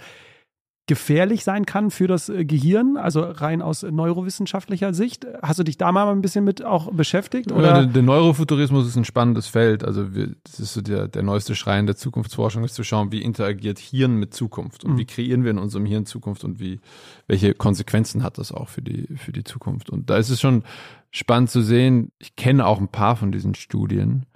gefährlich sein kann für das äh, Gehirn, also rein aus neurowissenschaftlicher Sicht. Hast du dich da mal ein bisschen mit auch beschäftigt? Oder? Ja, der, der, Neurofuturismus ist ein spannendes Feld. Also wir, das ist so der, der neueste Schrein der Zukunftsforschung, ist zu schauen, wie interagiert Hirn mit Zukunft und mhm. wie kreieren wir in unserem Hirn Zukunft und wie, welche Konsequenzen hat das auch für die, für die Zukunft. Und da ist es schon spannend zu sehen. Ich kenne auch ein paar von diesen Studien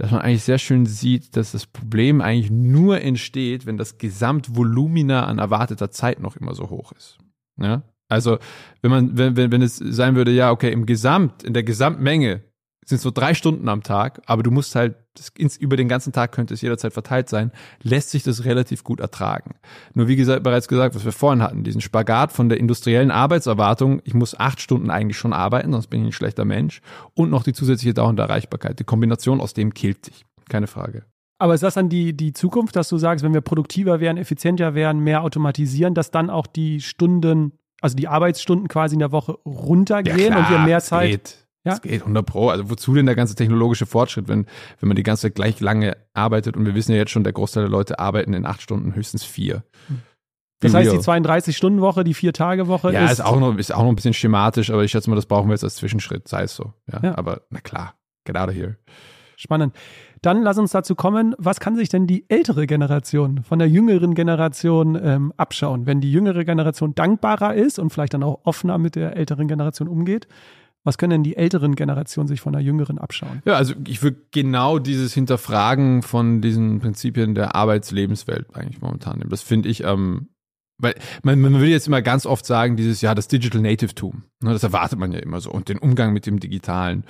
dass man eigentlich sehr schön sieht, dass das Problem eigentlich nur entsteht, wenn das Gesamtvolumina an erwarteter Zeit noch immer so hoch ist. Ja? Also, wenn man, wenn, wenn, wenn es sein würde, ja, okay, im Gesamt, in der Gesamtmenge sind so drei Stunden am Tag, aber du musst halt, das, über den ganzen Tag könnte es jederzeit verteilt sein, lässt sich das relativ gut ertragen. Nur wie gesagt, bereits gesagt, was wir vorhin hatten, diesen Spagat von der industriellen Arbeitserwartung, ich muss acht Stunden eigentlich schon arbeiten, sonst bin ich ein schlechter Mensch, und noch die zusätzliche dauernde Erreichbarkeit. Die Kombination aus dem killt sich. Keine Frage. Aber ist das dann die, die Zukunft, dass du sagst, wenn wir produktiver werden, effizienter werden, mehr automatisieren, dass dann auch die Stunden, also die Arbeitsstunden quasi in der Woche runtergehen ja, klar, und wir mehr Zeit. Ja. Das geht 100 Pro. Also wozu denn der ganze technologische Fortschritt, wenn, wenn man die ganze Zeit gleich lange arbeitet und wir wissen ja jetzt schon, der Großteil der Leute arbeiten in acht Stunden höchstens vier. Das heißt, die 32-Stunden-Woche, die Vier-Tage-Woche ja, ist. ist auch, noch, ist auch noch ein bisschen schematisch, aber ich schätze mal, das brauchen wir jetzt als Zwischenschritt, sei es so. Ja, ja. Aber na klar, get out of here. Spannend. Dann lass uns dazu kommen, was kann sich denn die ältere Generation von der jüngeren Generation ähm, abschauen? Wenn die jüngere Generation dankbarer ist und vielleicht dann auch offener mit der älteren Generation umgeht, was können denn die älteren Generationen sich von der jüngeren abschauen? Ja, also ich würde genau dieses Hinterfragen von diesen Prinzipien der Arbeitslebenswelt eigentlich momentan nehmen. Das finde ich ähm, weil man, man will jetzt immer ganz oft sagen, dieses ja, das Digital Native-Tum. Ne, das erwartet man ja immer so und den Umgang mit dem Digitalen.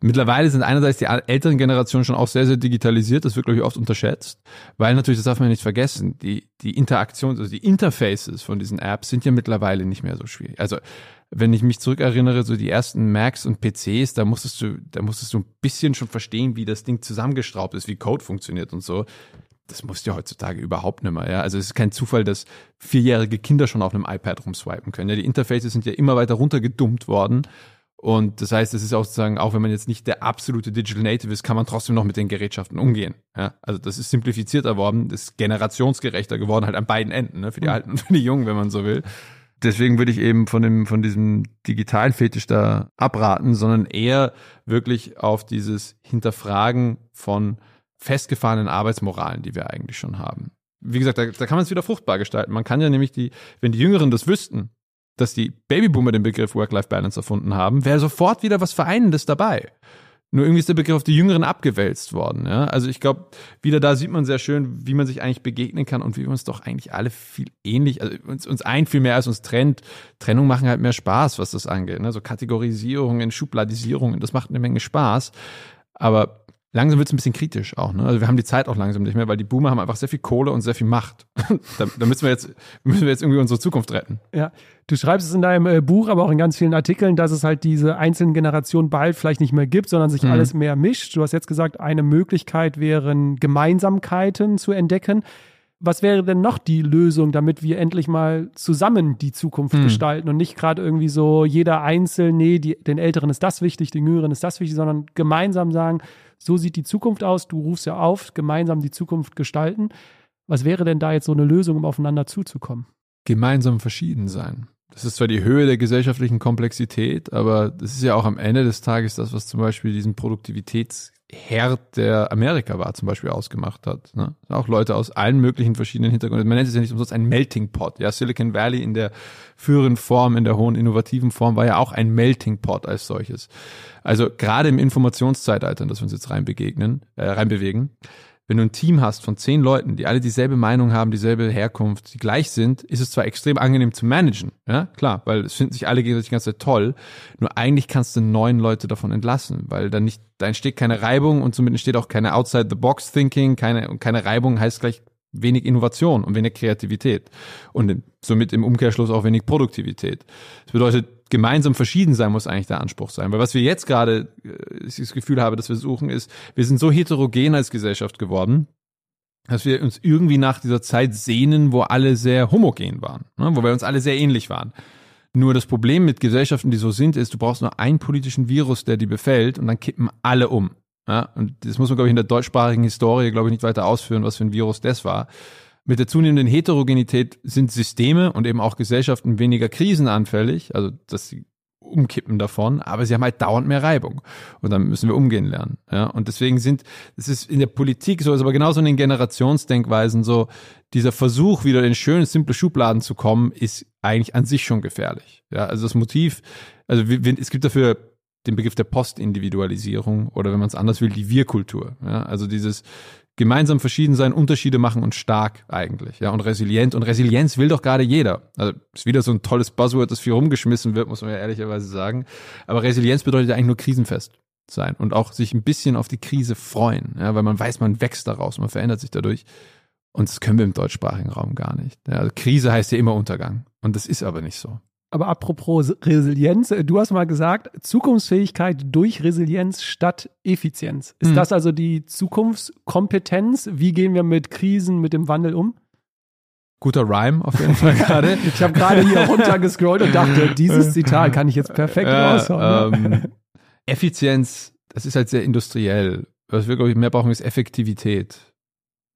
Mittlerweile sind einerseits die älteren Generationen schon auch sehr, sehr digitalisiert. Das wird, glaube ich, oft unterschätzt. Weil natürlich, das darf man nicht vergessen, die, die Interaktion, also die Interfaces von diesen Apps sind ja mittlerweile nicht mehr so schwierig. Also, wenn ich mich zurückerinnere, so die ersten Macs und PCs, da musstest du, da musstest du ein bisschen schon verstehen, wie das Ding zusammengestraubt ist, wie Code funktioniert und so das musst du ja heutzutage überhaupt nicht mehr. Ja? Also es ist kein Zufall, dass vierjährige Kinder schon auf einem iPad rumswipen können. Ja? Die Interfaces sind ja immer weiter runtergedummt worden. Und das heißt, es ist auch sozusagen, auch wenn man jetzt nicht der absolute Digital Native ist, kann man trotzdem noch mit den Gerätschaften umgehen. Ja? Also das ist simplifizierter worden, das ist generationsgerechter geworden, halt an beiden Enden, ne? für die mhm. Alten und für die Jungen, wenn man so will. Deswegen würde ich eben von dem, von diesem digitalen Fetisch da abraten, sondern eher wirklich auf dieses Hinterfragen von festgefahrenen Arbeitsmoralen, die wir eigentlich schon haben. Wie gesagt, da, da kann man es wieder fruchtbar gestalten. Man kann ja nämlich die, wenn die Jüngeren das wüssten, dass die Babyboomer den Begriff Work-Life-Balance erfunden haben, wäre sofort wieder was Vereinendes dabei. Nur irgendwie ist der Begriff auf die Jüngeren abgewälzt worden. Ja? Also ich glaube, wieder da sieht man sehr schön, wie man sich eigentlich begegnen kann und wie wir uns doch eigentlich alle viel ähnlich, also uns, uns ein viel mehr als uns trennt. Trennung machen halt mehr Spaß, was das angeht. Ne? So Kategorisierungen, Schubladisierungen, das macht eine Menge Spaß. Aber langsam wird es ein bisschen kritisch auch. Ne? Also wir haben die Zeit auch langsam nicht mehr, weil die Boomer haben einfach sehr viel Kohle und sehr viel Macht. <laughs> da, da, müssen wir jetzt müssen wir jetzt irgendwie unsere Zukunft retten. Ja, du schreibst es in deinem äh, Buch, aber auch in ganz vielen Artikeln, dass es halt diese einzelnen Generationen bald vielleicht nicht mehr gibt, sondern sich mhm. alles mehr mischt. Du hast jetzt gesagt, eine Möglichkeit wären Gemeinsamkeiten zu entdecken. Was wäre denn noch die Lösung, damit wir endlich mal zusammen die Zukunft hm. gestalten und nicht gerade irgendwie so jeder einzeln, nee, die, den Älteren ist das wichtig, den Jüngeren ist das wichtig, sondern gemeinsam sagen, so sieht die Zukunft aus, du rufst ja auf, gemeinsam die Zukunft gestalten. Was wäre denn da jetzt so eine Lösung, um aufeinander zuzukommen? Gemeinsam verschieden sein. Das ist zwar die Höhe der gesellschaftlichen Komplexität, aber das ist ja auch am Ende des Tages das, was zum Beispiel diesen Produktivitätsherd der Amerika war, zum Beispiel ausgemacht hat. Ne? Auch Leute aus allen möglichen verschiedenen Hintergründen. Man nennt es ja nicht umsonst ein Melting Pot. Ja, Silicon Valley in der führenden Form, in der hohen innovativen Form war ja auch ein Melting Pot als solches. Also gerade im Informationszeitalter, in das wir uns jetzt rein begegnen, äh, reinbewegen, wenn du ein Team hast von zehn Leuten, die alle dieselbe Meinung haben, dieselbe Herkunft, die gleich sind, ist es zwar extrem angenehm zu managen, ja, klar, weil es finden sich alle gegenseitig ganz toll, nur eigentlich kannst du neun Leute davon entlassen, weil dann nicht, da entsteht keine Reibung und somit entsteht auch keine Outside-the-Box-Thinking, keine, und keine Reibung heißt gleich wenig Innovation und wenig Kreativität und somit im Umkehrschluss auch wenig Produktivität. Das bedeutet, gemeinsam verschieden sein muss eigentlich der Anspruch sein. Weil was wir jetzt gerade, äh, das Gefühl habe, dass wir suchen, ist, wir sind so heterogen als Gesellschaft geworden, dass wir uns irgendwie nach dieser Zeit sehnen, wo alle sehr homogen waren, ne? wo wir uns alle sehr ähnlich waren. Nur das Problem mit Gesellschaften, die so sind, ist, du brauchst nur einen politischen Virus, der die befällt und dann kippen alle um. Ja? Und das muss man, glaube ich, in der deutschsprachigen Historie, glaube ich, nicht weiter ausführen, was für ein Virus das war. Mit der zunehmenden Heterogenität sind Systeme und eben auch Gesellschaften weniger krisenanfällig, also dass sie umkippen davon, aber sie haben halt dauernd mehr Reibung. Und dann müssen wir umgehen lernen. Ja? Und deswegen sind, es ist in der Politik so, ist aber genauso in den Generationsdenkweisen so, dieser Versuch, wieder in schöne, simple Schubladen zu kommen, ist eigentlich an sich schon gefährlich. Ja? Also das Motiv, also es gibt dafür den Begriff der Postindividualisierung oder wenn man es anders will, die Wir-Kultur. Ja? Also dieses, gemeinsam verschieden sein, Unterschiede machen und stark eigentlich, ja, und resilient. Und Resilienz will doch gerade jeder. Also ist wieder so ein tolles Buzzword, das viel rumgeschmissen wird, muss man ja ehrlicherweise sagen. Aber Resilienz bedeutet ja eigentlich nur krisenfest sein und auch sich ein bisschen auf die Krise freuen, ja, weil man weiß, man wächst daraus, man verändert sich dadurch. Und das können wir im deutschsprachigen Raum gar nicht. Ja, also Krise heißt ja immer Untergang. Und das ist aber nicht so. Aber apropos Resilienz, äh, du hast mal gesagt, Zukunftsfähigkeit durch Resilienz statt Effizienz. Ist mhm. das also die Zukunftskompetenz? Wie gehen wir mit Krisen, mit dem Wandel um? Guter Rhyme auf jeden Fall gerade. <laughs> ich habe gerade hier <laughs> runtergescrollt und dachte, dieses Zitat kann ich jetzt perfekt äh, raushauen. Ähm, <laughs> Effizienz, das ist halt sehr industriell. Was wir, glaube ich, mehr brauchen, ist Effektivität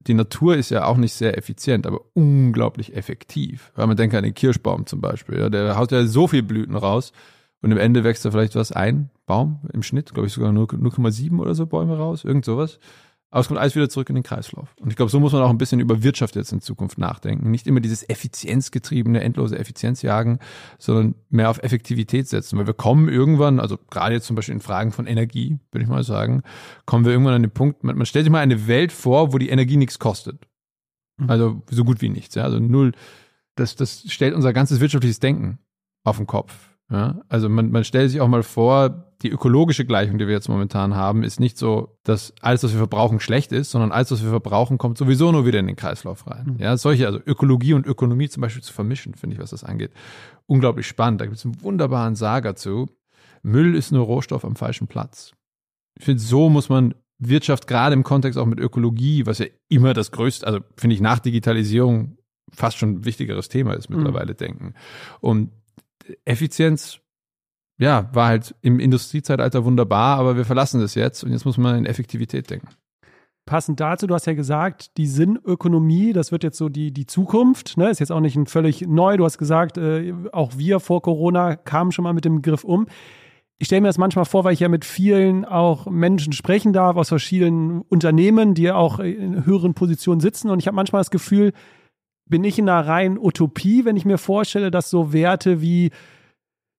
die Natur ist ja auch nicht sehr effizient, aber unglaublich effektiv. Weil man denkt an den Kirschbaum zum Beispiel. Ja, der haut ja so viel Blüten raus und im Ende wächst da vielleicht was ein Baum im Schnitt, glaube ich sogar 0,7 oder so Bäume raus, irgend sowas. Aber es kommt alles wieder zurück in den Kreislauf. Und ich glaube, so muss man auch ein bisschen über Wirtschaft jetzt in Zukunft nachdenken. Nicht immer dieses effizienzgetriebene, endlose Effizienz jagen, sondern mehr auf Effektivität setzen. Weil wir kommen irgendwann, also gerade jetzt zum Beispiel in Fragen von Energie, würde ich mal sagen, kommen wir irgendwann an den Punkt, man, man stellt sich mal eine Welt vor, wo die Energie nichts kostet. Mhm. Also so gut wie nichts. Ja? Also null. Das, das stellt unser ganzes wirtschaftliches Denken auf den Kopf. Ja? Also man, man stellt sich auch mal vor, die ökologische Gleichung, die wir jetzt momentan haben, ist nicht so, dass alles, was wir verbrauchen, schlecht ist, sondern alles, was wir verbrauchen, kommt sowieso nur wieder in den Kreislauf rein. Mhm. Ja, solche, also Ökologie und Ökonomie zum Beispiel zu vermischen, finde ich, was das angeht, unglaublich spannend. Da gibt es einen wunderbaren Saga zu. Müll ist nur Rohstoff am falschen Platz. Ich finde, so muss man Wirtschaft gerade im Kontext auch mit Ökologie, was ja immer das größte, also finde ich nach Digitalisierung fast schon ein wichtigeres Thema ist mittlerweile mhm. denken. Und Effizienz ja, war halt im Industriezeitalter wunderbar, aber wir verlassen das jetzt und jetzt muss man in Effektivität denken. Passend dazu, du hast ja gesagt, die Sinnökonomie, das wird jetzt so die, die Zukunft, ne? ist jetzt auch nicht ein völlig neu. Du hast gesagt, äh, auch wir vor Corona kamen schon mal mit dem Begriff um. ich stelle mir das manchmal vor, weil ich ja mit vielen auch Menschen sprechen darf aus verschiedenen Unternehmen, die auch in höheren Positionen sitzen. Und ich habe manchmal das Gefühl, bin ich in einer reinen Utopie, wenn ich mir vorstelle, dass so Werte wie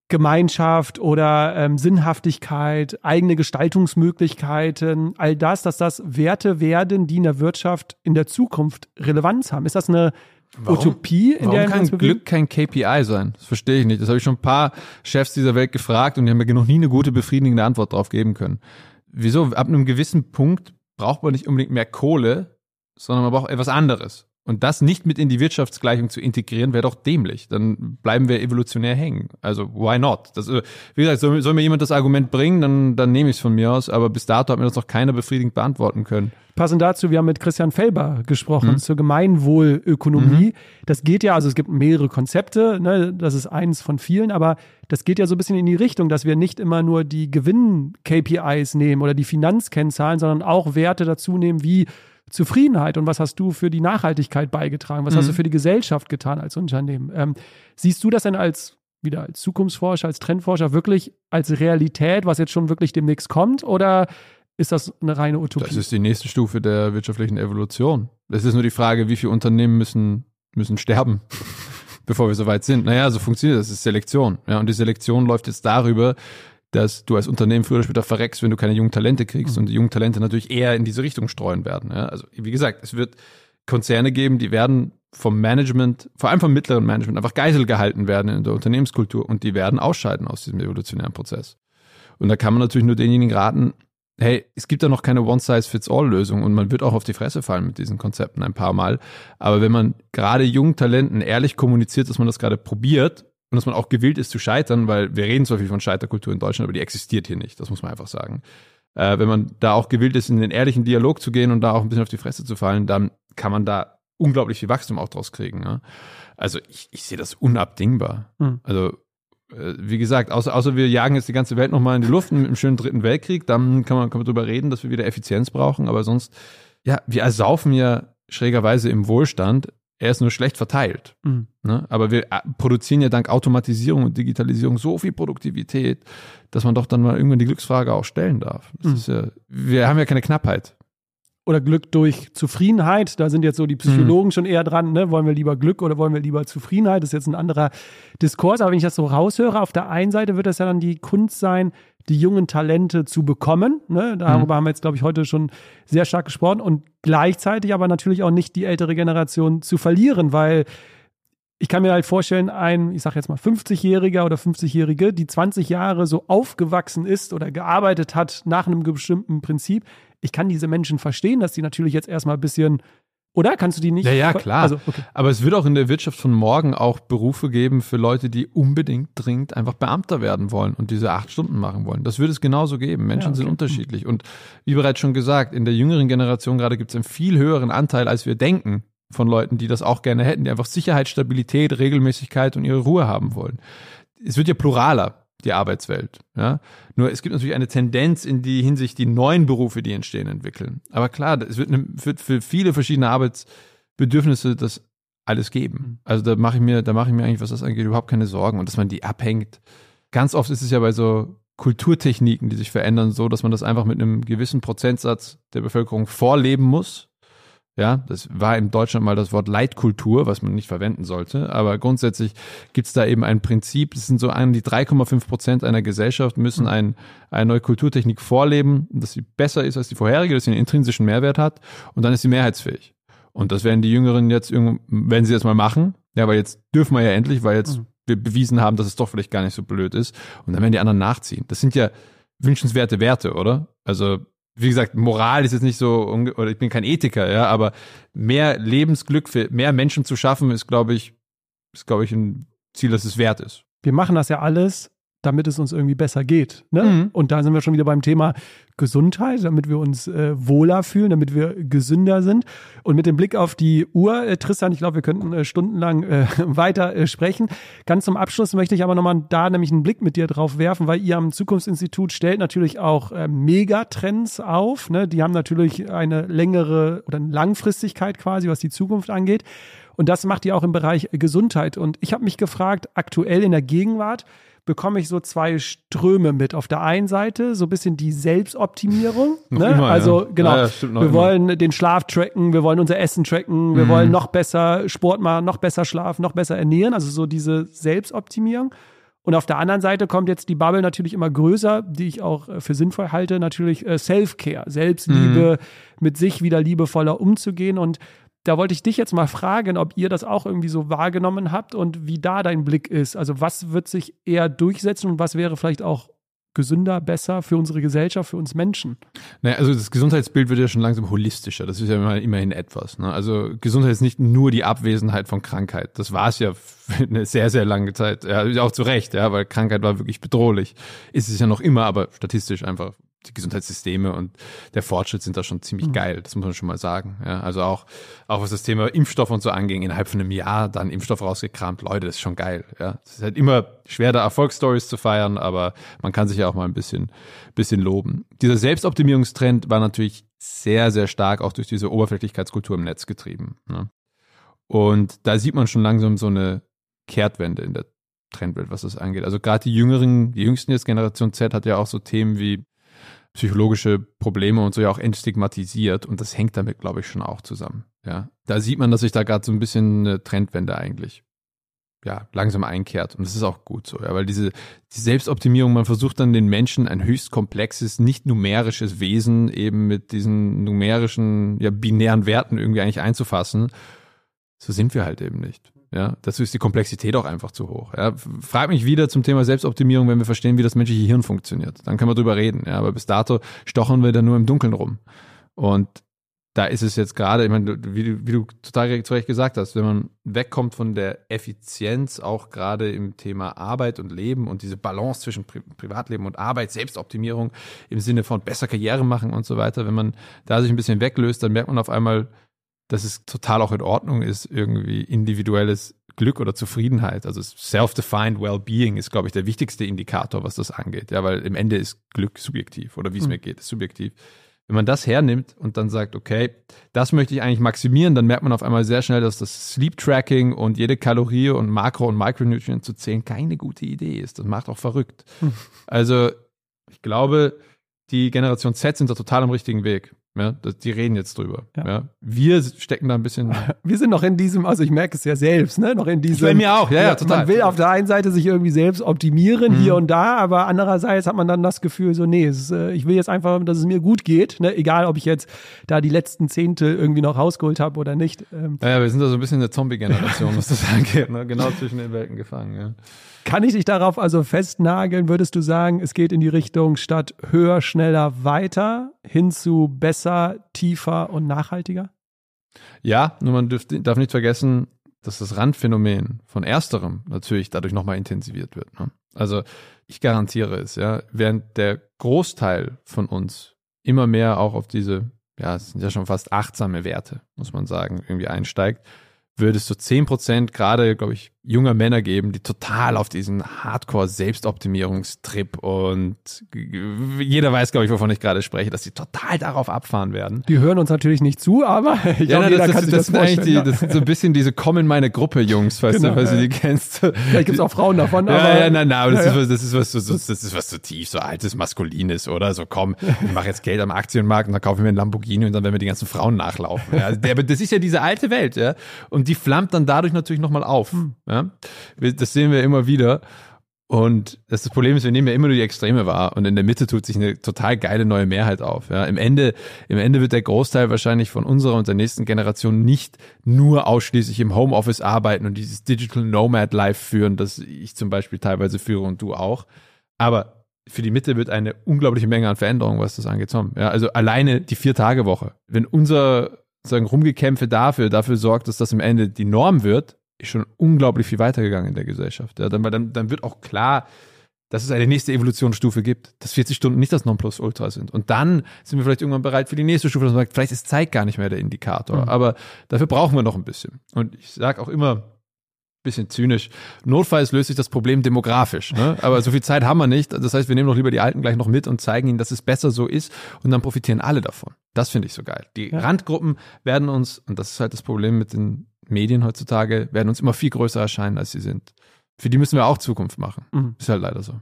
Gemeinschaft oder ähm, Sinnhaftigkeit, eigene Gestaltungsmöglichkeiten, all das, dass das Werte werden, die in der Wirtschaft in der Zukunft Relevanz haben. Ist das eine Warum? Utopie, in Warum der kann Glück kein KPI sein? Das verstehe ich nicht. Das habe ich schon ein paar Chefs dieser Welt gefragt und die haben mir noch nie eine gute, befriedigende Antwort darauf geben können. Wieso? Ab einem gewissen Punkt braucht man nicht unbedingt mehr Kohle, sondern man braucht etwas anderes. Und das nicht mit in die Wirtschaftsgleichung zu integrieren, wäre doch dämlich. Dann bleiben wir evolutionär hängen. Also why not? Das, äh, wie gesagt, soll, soll mir jemand das Argument bringen, dann, dann nehme ich es von mir aus. Aber bis dato hat mir das noch keiner befriedigend beantworten können. Passend dazu, wir haben mit Christian Felber gesprochen mhm. zur Gemeinwohlökonomie. Mhm. Das geht ja, also es gibt mehrere Konzepte, ne, das ist eins von vielen, aber das geht ja so ein bisschen in die Richtung, dass wir nicht immer nur die Gewinn-KPIs nehmen oder die Finanzkennzahlen, sondern auch Werte dazu nehmen wie Zufriedenheit und was hast du für die Nachhaltigkeit beigetragen? Was mhm. hast du mhm. für die Gesellschaft getan als Unternehmen? Ähm, siehst du das denn als wieder als Zukunftsforscher, als Trendforscher wirklich als Realität, was jetzt schon wirklich demnächst kommt? Oder ist das eine reine Utopie? Das ist die nächste Stufe der wirtschaftlichen Evolution. Es ist nur die Frage, wie viele Unternehmen müssen, müssen sterben, <laughs> bevor wir soweit sind. Naja, so funktioniert das. Das ist Selektion. Ja, und die Selektion läuft jetzt darüber, dass du als Unternehmen früher oder später verreckst, wenn du keine jungen Talente kriegst mhm. und die jungen Talente natürlich eher in diese Richtung streuen werden. Ja? Also wie gesagt, es wird Konzerne geben, die werden vom Management, vor allem vom mittleren Management, einfach Geisel gehalten werden in der Unternehmenskultur und die werden ausscheiden aus diesem evolutionären Prozess. Und da kann man natürlich nur denjenigen raten, hey, es gibt da noch keine One-Size-Fits-All-Lösung und man wird auch auf die Fresse fallen mit diesen Konzepten ein paar Mal. Aber wenn man gerade jungen Talenten ehrlich kommuniziert, dass man das gerade probiert und dass man auch gewillt ist zu scheitern, weil wir reden zwar viel von Scheiterkultur in Deutschland, aber die existiert hier nicht, das muss man einfach sagen. Äh, wenn man da auch gewillt ist, in den ehrlichen Dialog zu gehen und da auch ein bisschen auf die Fresse zu fallen, dann kann man da unglaublich viel Wachstum auch draus kriegen. Ne? Also ich, ich sehe das unabdingbar. Mhm. Also äh, wie gesagt, außer, außer wir jagen jetzt die ganze Welt nochmal in die Luft mit einem schönen dritten Weltkrieg, dann kann man, kann man drüber reden, dass wir wieder Effizienz brauchen, aber sonst, ja, wir ersaufen ja schrägerweise im Wohlstand, er ist nur schlecht verteilt. Mhm. Ne? Aber wir äh, produzieren ja dank Automatisierung und Digitalisierung so viel Produktivität, dass man doch dann mal irgendwann die Glücksfrage auch stellen darf. Mhm. Ja, wir haben ja keine Knappheit. Oder Glück durch Zufriedenheit. Da sind jetzt so die Psychologen mhm. schon eher dran. Ne? Wollen wir lieber Glück oder wollen wir lieber Zufriedenheit? Das ist jetzt ein anderer Diskurs. Aber wenn ich das so raushöre, auf der einen Seite wird das ja dann die Kunst sein, die jungen Talente zu bekommen. Ne? Darüber mhm. haben wir jetzt, glaube ich, heute schon sehr stark gesprochen. Und gleichzeitig aber natürlich auch nicht die ältere Generation zu verlieren, weil ich kann mir halt vorstellen, ein, ich sage jetzt mal 50-Jähriger oder 50-Jährige, die 20 Jahre so aufgewachsen ist oder gearbeitet hat nach einem bestimmten Prinzip. Ich kann diese Menschen verstehen, dass die natürlich jetzt erstmal ein bisschen oder kannst du die nicht? Ja, ja, klar. Also, okay. Aber es wird auch in der Wirtschaft von morgen auch Berufe geben für Leute, die unbedingt dringend einfach Beamter werden wollen und diese acht Stunden machen wollen. Das wird es genauso geben. Menschen ja, okay. sind unterschiedlich. Und wie bereits schon gesagt, in der jüngeren Generation gerade gibt es einen viel höheren Anteil, als wir denken, von Leuten, die das auch gerne hätten, die einfach Sicherheit, Stabilität, Regelmäßigkeit und ihre Ruhe haben wollen. Es wird ja pluraler die Arbeitswelt. Ja? Nur es gibt natürlich eine Tendenz in die Hinsicht, die neuen Berufe, die entstehen, entwickeln. Aber klar, es wird, eine, wird für viele verschiedene Arbeitsbedürfnisse das alles geben. Mhm. Also da mache ich mir, da mache ich mir eigentlich, was das angeht, überhaupt keine Sorgen und dass man die abhängt. Ganz oft ist es ja bei so Kulturtechniken, die sich verändern, so, dass man das einfach mit einem gewissen Prozentsatz der Bevölkerung vorleben muss ja, das war in Deutschland mal das Wort Leitkultur, was man nicht verwenden sollte. Aber grundsätzlich gibt es da eben ein Prinzip, es sind so an die 3,5 Prozent einer Gesellschaft müssen ein, eine neue Kulturtechnik vorleben, dass sie besser ist als die vorherige, dass sie einen intrinsischen Mehrwert hat und dann ist sie mehrheitsfähig. Und das werden die Jüngeren jetzt, wenn sie das mal machen, ja, weil jetzt dürfen wir ja endlich, weil jetzt mhm. wir bewiesen haben, dass es doch vielleicht gar nicht so blöd ist. Und dann werden die anderen nachziehen. Das sind ja wünschenswerte Werte, oder? Also wie gesagt, Moral ist jetzt nicht so, oder ich bin kein Ethiker, ja, aber mehr Lebensglück für mehr Menschen zu schaffen, ist, glaube ich, ist, glaube ich, ein Ziel, das es wert ist. Wir machen das ja alles, damit es uns irgendwie besser geht. Ne? Mhm. Und da sind wir schon wieder beim Thema Gesundheit, damit wir uns äh, wohler fühlen, damit wir gesünder sind. Und mit dem Blick auf die Uhr, äh, Tristan, ich glaube, wir könnten äh, stundenlang äh, <laughs> weiter äh, sprechen. Ganz zum Abschluss möchte ich aber nochmal da nämlich einen Blick mit dir drauf werfen, weil ihr am Zukunftsinstitut stellt natürlich auch äh, Megatrends auf. Ne? Die haben natürlich eine längere oder eine Langfristigkeit quasi, was die Zukunft angeht. Und das macht ihr auch im Bereich Gesundheit. Und ich habe mich gefragt, aktuell in der Gegenwart, bekomme ich so zwei Ströme mit. Auf der einen Seite so ein bisschen die Selbstoptimierung. <laughs> ne? immer, also ja. genau, Ja, wir immer. wollen den Schlaf tracken, wir wollen unser Essen tracken, wir Mhm. wollen noch besser Sport machen, noch besser schlafen, noch besser ernähren. Also so diese Selbstoptimierung. Und auf der anderen Seite kommt jetzt die Bubble natürlich immer größer, die ich auch äh, für sinnvoll halte, natürlich äh, Self-Care, Selbstliebe, mit sich wieder liebevoller umzugehen. Und da wollte ich dich jetzt mal fragen, ob ihr das auch irgendwie so wahrgenommen habt und wie da dein Blick ist. Also was wird sich eher durchsetzen und was wäre vielleicht auch gesünder, besser für unsere Gesellschaft, für uns Menschen? Naja, also das Gesundheitsbild wird ja schon langsam holistischer. Das ist ja immer- immerhin etwas. Ne? Also Gesundheit ist nicht nur die Abwesenheit von Krankheit. Das war es ja für eine sehr, sehr lange Zeit. Ja, auch zu Recht, ja, weil Krankheit war wirklich bedrohlich. Ist es ja noch immer, aber statistisch einfach die Gesundheitssysteme und der Fortschritt sind da schon ziemlich geil. Das muss man schon mal sagen. Ja, also auch, auch was das Thema Impfstoff und so anging, innerhalb von einem Jahr dann Impfstoff rausgekramt. Leute, das ist schon geil. Ja, es ist halt immer schwer, da Erfolgsstories zu feiern, aber man kann sich ja auch mal ein bisschen, bisschen loben. Dieser Selbstoptimierungstrend war natürlich sehr, sehr stark auch durch diese Oberflächlichkeitskultur im Netz getrieben. Ne? Und da sieht man schon langsam so eine Kehrtwende in der Trendwelt, was das angeht. Also gerade die jüngeren, die jüngsten jetzt Generation Z hat ja auch so Themen wie psychologische Probleme und so ja auch entstigmatisiert und das hängt damit, glaube ich, schon auch zusammen. Ja, da sieht man, dass sich da gerade so ein bisschen eine Trendwende eigentlich ja langsam einkehrt und das ist auch gut so, ja, weil diese die Selbstoptimierung, man versucht dann den Menschen ein höchst komplexes, nicht numerisches Wesen eben mit diesen numerischen, ja binären Werten irgendwie eigentlich einzufassen. So sind wir halt eben nicht. Ja, dazu ist die Komplexität auch einfach zu hoch. Ja, frag mich wieder zum Thema Selbstoptimierung, wenn wir verstehen, wie das menschliche Hirn funktioniert. Dann können wir drüber reden. Ja, aber bis dato stochern wir da nur im Dunkeln rum. Und da ist es jetzt gerade, ich meine, wie du, wie du total zu Recht gesagt hast, wenn man wegkommt von der Effizienz, auch gerade im Thema Arbeit und Leben und diese Balance zwischen Pri Privatleben und Arbeit, Selbstoptimierung im Sinne von besser Karriere machen und so weiter, wenn man da sich ein bisschen weglöst, dann merkt man auf einmal, dass es total auch in Ordnung ist, irgendwie individuelles Glück oder Zufriedenheit. Also self-defined Well-Being ist, glaube ich, der wichtigste Indikator, was das angeht. Ja, weil im Ende ist Glück subjektiv oder wie es Mhm. mir geht, ist subjektiv. Wenn man das hernimmt und dann sagt, okay, das möchte ich eigentlich maximieren, dann merkt man auf einmal sehr schnell, dass das Sleep Tracking und jede Kalorie und Makro- und Micronutrient zu zählen keine gute Idee ist. Das macht auch verrückt. Hm. Also, ich glaube, die Generation Z sind da total am richtigen Weg. Ja, das, die reden jetzt drüber. Ja. Ja. Wir stecken da ein bisschen. <laughs> Wir sind noch in diesem, also ich merke es ja selbst, ne, noch in diesem. Bei mir auch, ja, ja, total. Man will auf der einen Seite sich irgendwie selbst optimieren, Mhm. hier und da, aber andererseits hat man dann das Gefühl, so, nee, ist, äh, ich will jetzt einfach, dass es mir gut geht, ne, egal ob ich jetzt da die letzten Zehntel irgendwie noch rausgeholt habe oder nicht. Ähm, Ja, wir sind da so ein bisschen eine Zombie-Generation, <laughs> was das angeht. Ne? Genau zwischen den Welten gefangen. Ja. Kann ich dich darauf also festnageln? Würdest du sagen, es geht in die Richtung statt höher, schneller, weiter hin zu besser, tiefer und nachhaltiger? Ja, nur man dürft, darf nicht vergessen, dass das Randphänomen von ersterem natürlich dadurch nochmal intensiviert wird. Ne? Also ich garantiere es, ja, während der Großteil von uns immer mehr auch auf diese, ja, es sind ja schon fast achtsame Werte, muss man sagen, irgendwie einsteigt, würde es so 10% gerade, glaube ich, junger Männer geben, die total auf diesen Hardcore-Selbstoptimierungstrip und jeder weiß, glaube ich, wovon ich gerade spreche, dass sie total darauf abfahren werden. Die hören uns natürlich nicht zu, aber <laughs> ich Ja, glaube, jeder das, kann das, das das vorstellen. die, das sind so ein bisschen diese Komm in meine Gruppe Jungs, falls, Genau, du, falls du ja. die kennst. Vielleicht gibt es auch Frauen davon, aber. Ja, ja, nein, nein, aber das, Ja, Ist was, das ist was so, so, das ist was so tief, so altes, maskulines, oder? So, komm, ich mache jetzt Geld am Aktienmarkt und dann kaufe ich mir einen Lamborghini und dann werden mir die ganzen Frauen nachlaufen. Ja, der, das ist ja diese alte Welt, ja. Und die flammt dann dadurch natürlich nochmal auf. Hm. Ja? Das sehen wir immer wieder. Und das, Problem ist, wir nehmen ja immer nur die Extreme wahr und in der Mitte tut sich eine total geile neue Mehrheit auf. Ja, im Ende, im Ende wird der Großteil wahrscheinlich von unserer und der nächsten Generation nicht nur ausschließlich im Homeoffice arbeiten und dieses Digital Nomad Life führen, das ich zum Beispiel teilweise führe und du auch. Aber für die Mitte wird eine unglaubliche Menge an Veränderungen, was das angeht, kommen. Ja, also alleine die Vier-Tage-Woche. Wenn unser sagen, Rumgekämpfe dafür, dafür sorgt, dass das im Ende die Norm wird, schon unglaublich viel weitergegangen in der Gesellschaft. Ja, dann, dann, dann wird auch klar, dass es eine nächste Evolutionsstufe gibt, dass 40 Stunden nicht das Nonplusultra sind. Und dann sind wir vielleicht irgendwann bereit für die nächste Stufe, dass man sagt, vielleicht ist Zeit gar nicht mehr der Indikator. Mhm. Aber dafür brauchen wir noch ein bisschen. Und ich sage auch immer, bisschen zynisch, notfalls löst sich das Problem demografisch. Ne? Aber so viel Zeit haben wir nicht. Das heißt, wir nehmen doch lieber die Alten gleich noch mit und zeigen ihnen, dass es besser so ist. Und dann profitieren alle davon. Das finde ich so geil. Die Ja. Randgruppen werden uns, und das ist halt das Problem mit den Medien heutzutage, werden uns immer viel größer erscheinen, als sie sind. für die müssen wir auch Zukunft machen. Mhm. Ist halt leider so.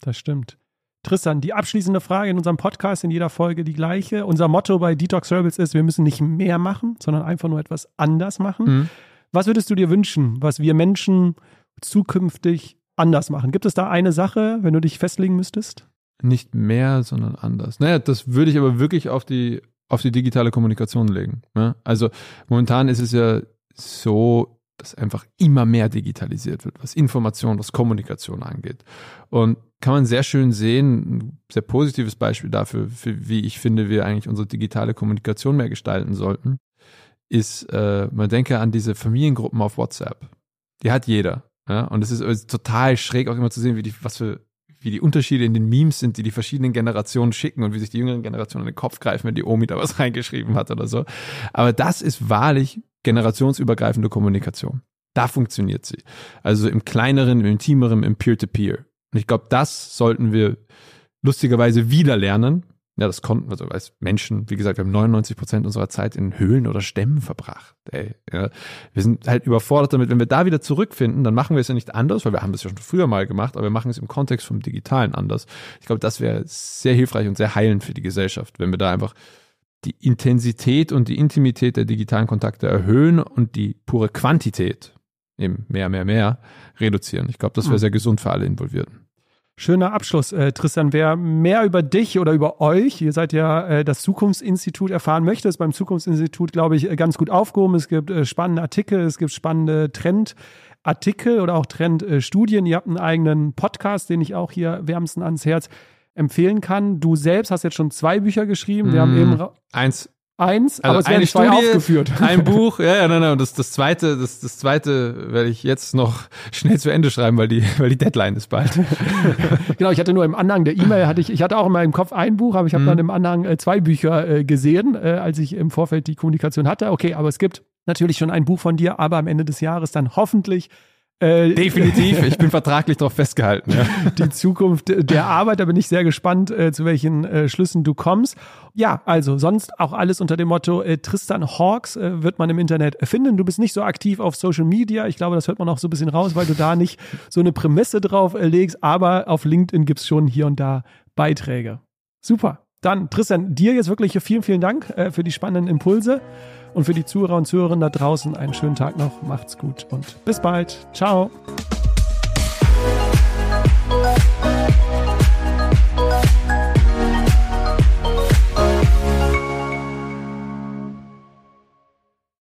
Das stimmt. Tristan, die abschließende Frage in unserem Podcast, in jeder Folge die gleiche. Unser Motto bei Detox Rebels ist, wir müssen nicht mehr machen, sondern einfach nur etwas anders machen. Mhm. Was würdest du dir wünschen, was wir Menschen zukünftig anders machen? Gibt es da eine Sache, wenn du dich festlegen müsstest? Nicht mehr, sondern anders. Naja, das würde ich aber wirklich auf die, auf die digitale Kommunikation legen. Ne? Also momentan ist es ja so, dass einfach immer mehr digitalisiert wird, was Information, was Kommunikation angeht. Und kann man sehr schön sehen, ein sehr positives Beispiel dafür, für, wie ich finde, wir eigentlich unsere digitale Kommunikation mehr gestalten sollten, ist, äh, man denke an diese Familiengruppen auf WhatsApp. Die hat jeder. Ja? Und es ist, total schräg auch immer zu sehen, wie die, was für wie die Unterschiede in den Memes sind, die die verschiedenen Generationen schicken und wie sich die jüngeren Generationen in den Kopf greifen, wenn die Omi da was <laughs> reingeschrieben hat oder so. Aber das ist wahrlich generationsübergreifende Kommunikation. Da funktioniert sie. Also im kleineren, im intimeren, im Peer-to-Peer. Und ich glaube, das sollten wir lustigerweise wieder lernen. Ja, das konnten wir, also als Menschen, wie gesagt, wir haben 99 Prozent unserer Zeit in Höhlen oder Stämmen verbracht. Ey, ja. Wir sind halt überfordert damit. Wenn wir da wieder zurückfinden, dann machen wir es ja nicht anders, weil wir haben das ja schon früher mal gemacht, aber wir machen es im Kontext vom Digitalen anders. Ich glaube, das wäre sehr hilfreich und sehr heilend für die Gesellschaft, wenn wir da einfach die Intensität und die Intimität der digitalen Kontakte erhöhen und die pure Quantität, eben mehr, mehr, mehr, reduzieren. Ich glaube, das wäre sehr gesund für alle Involvierten. Schöner Abschluss, äh, Tristan. Wer mehr über dich oder über euch, ihr seid ja äh, das Zukunftsinstitut, erfahren möchte, ist beim Zukunftsinstitut, glaube ich, äh, ganz gut aufgehoben. Es gibt äh, spannende Artikel, es gibt spannende Trendartikel oder auch Trendstudien. Ihr habt einen eigenen Podcast, den ich auch hier wärmsten ans Herz empfehlen kann. Du selbst hast jetzt schon zwei Bücher geschrieben. Wir haben Mm. eben Eins, eins, Also aber es werden eine zwei Studie, aufgeführt. ein <laughs> Buch, ja, ja, nein, nein, und das, das zweite, das, das zweite werde ich jetzt noch schnell zu Ende schreiben, weil die, weil die Deadline ist bald. <laughs> Genau, ich hatte nur im Anhang der E-Mail, hatte ich, ich hatte auch in meinem Kopf ein Buch, aber ich habe Mhm. dann im Anhang äh, zwei Bücher äh, gesehen, äh, als ich im Vorfeld die Kommunikation hatte. Okay, aber es gibt natürlich schon ein Buch von dir, aber am Ende des Jahres dann hoffentlich äh, Definitiv, <laughs> ich bin vertraglich darauf festgehalten. Ja. die Zukunft der Arbeit. Da bin ich sehr gespannt, äh, zu welchen äh, Schlüssen du kommst. Ja, also sonst auch alles unter dem Motto äh, Tristan Hawks äh, wird man im Internet finden. Du bist nicht so aktiv auf Social Media. Ich glaube, das hört man auch so ein bisschen raus, weil du da nicht so eine Prämisse drauf äh, legst. Aber auf LinkedIn gibt's schon hier und da Beiträge. Super. Dann, Tristan, dir jetzt wirklich vielen, vielen Dank für die spannenden Impulse. Und für die Zuhörer und Zuhörerinnen da draußen einen schönen Tag noch. Macht's gut und bis bald. Ciao.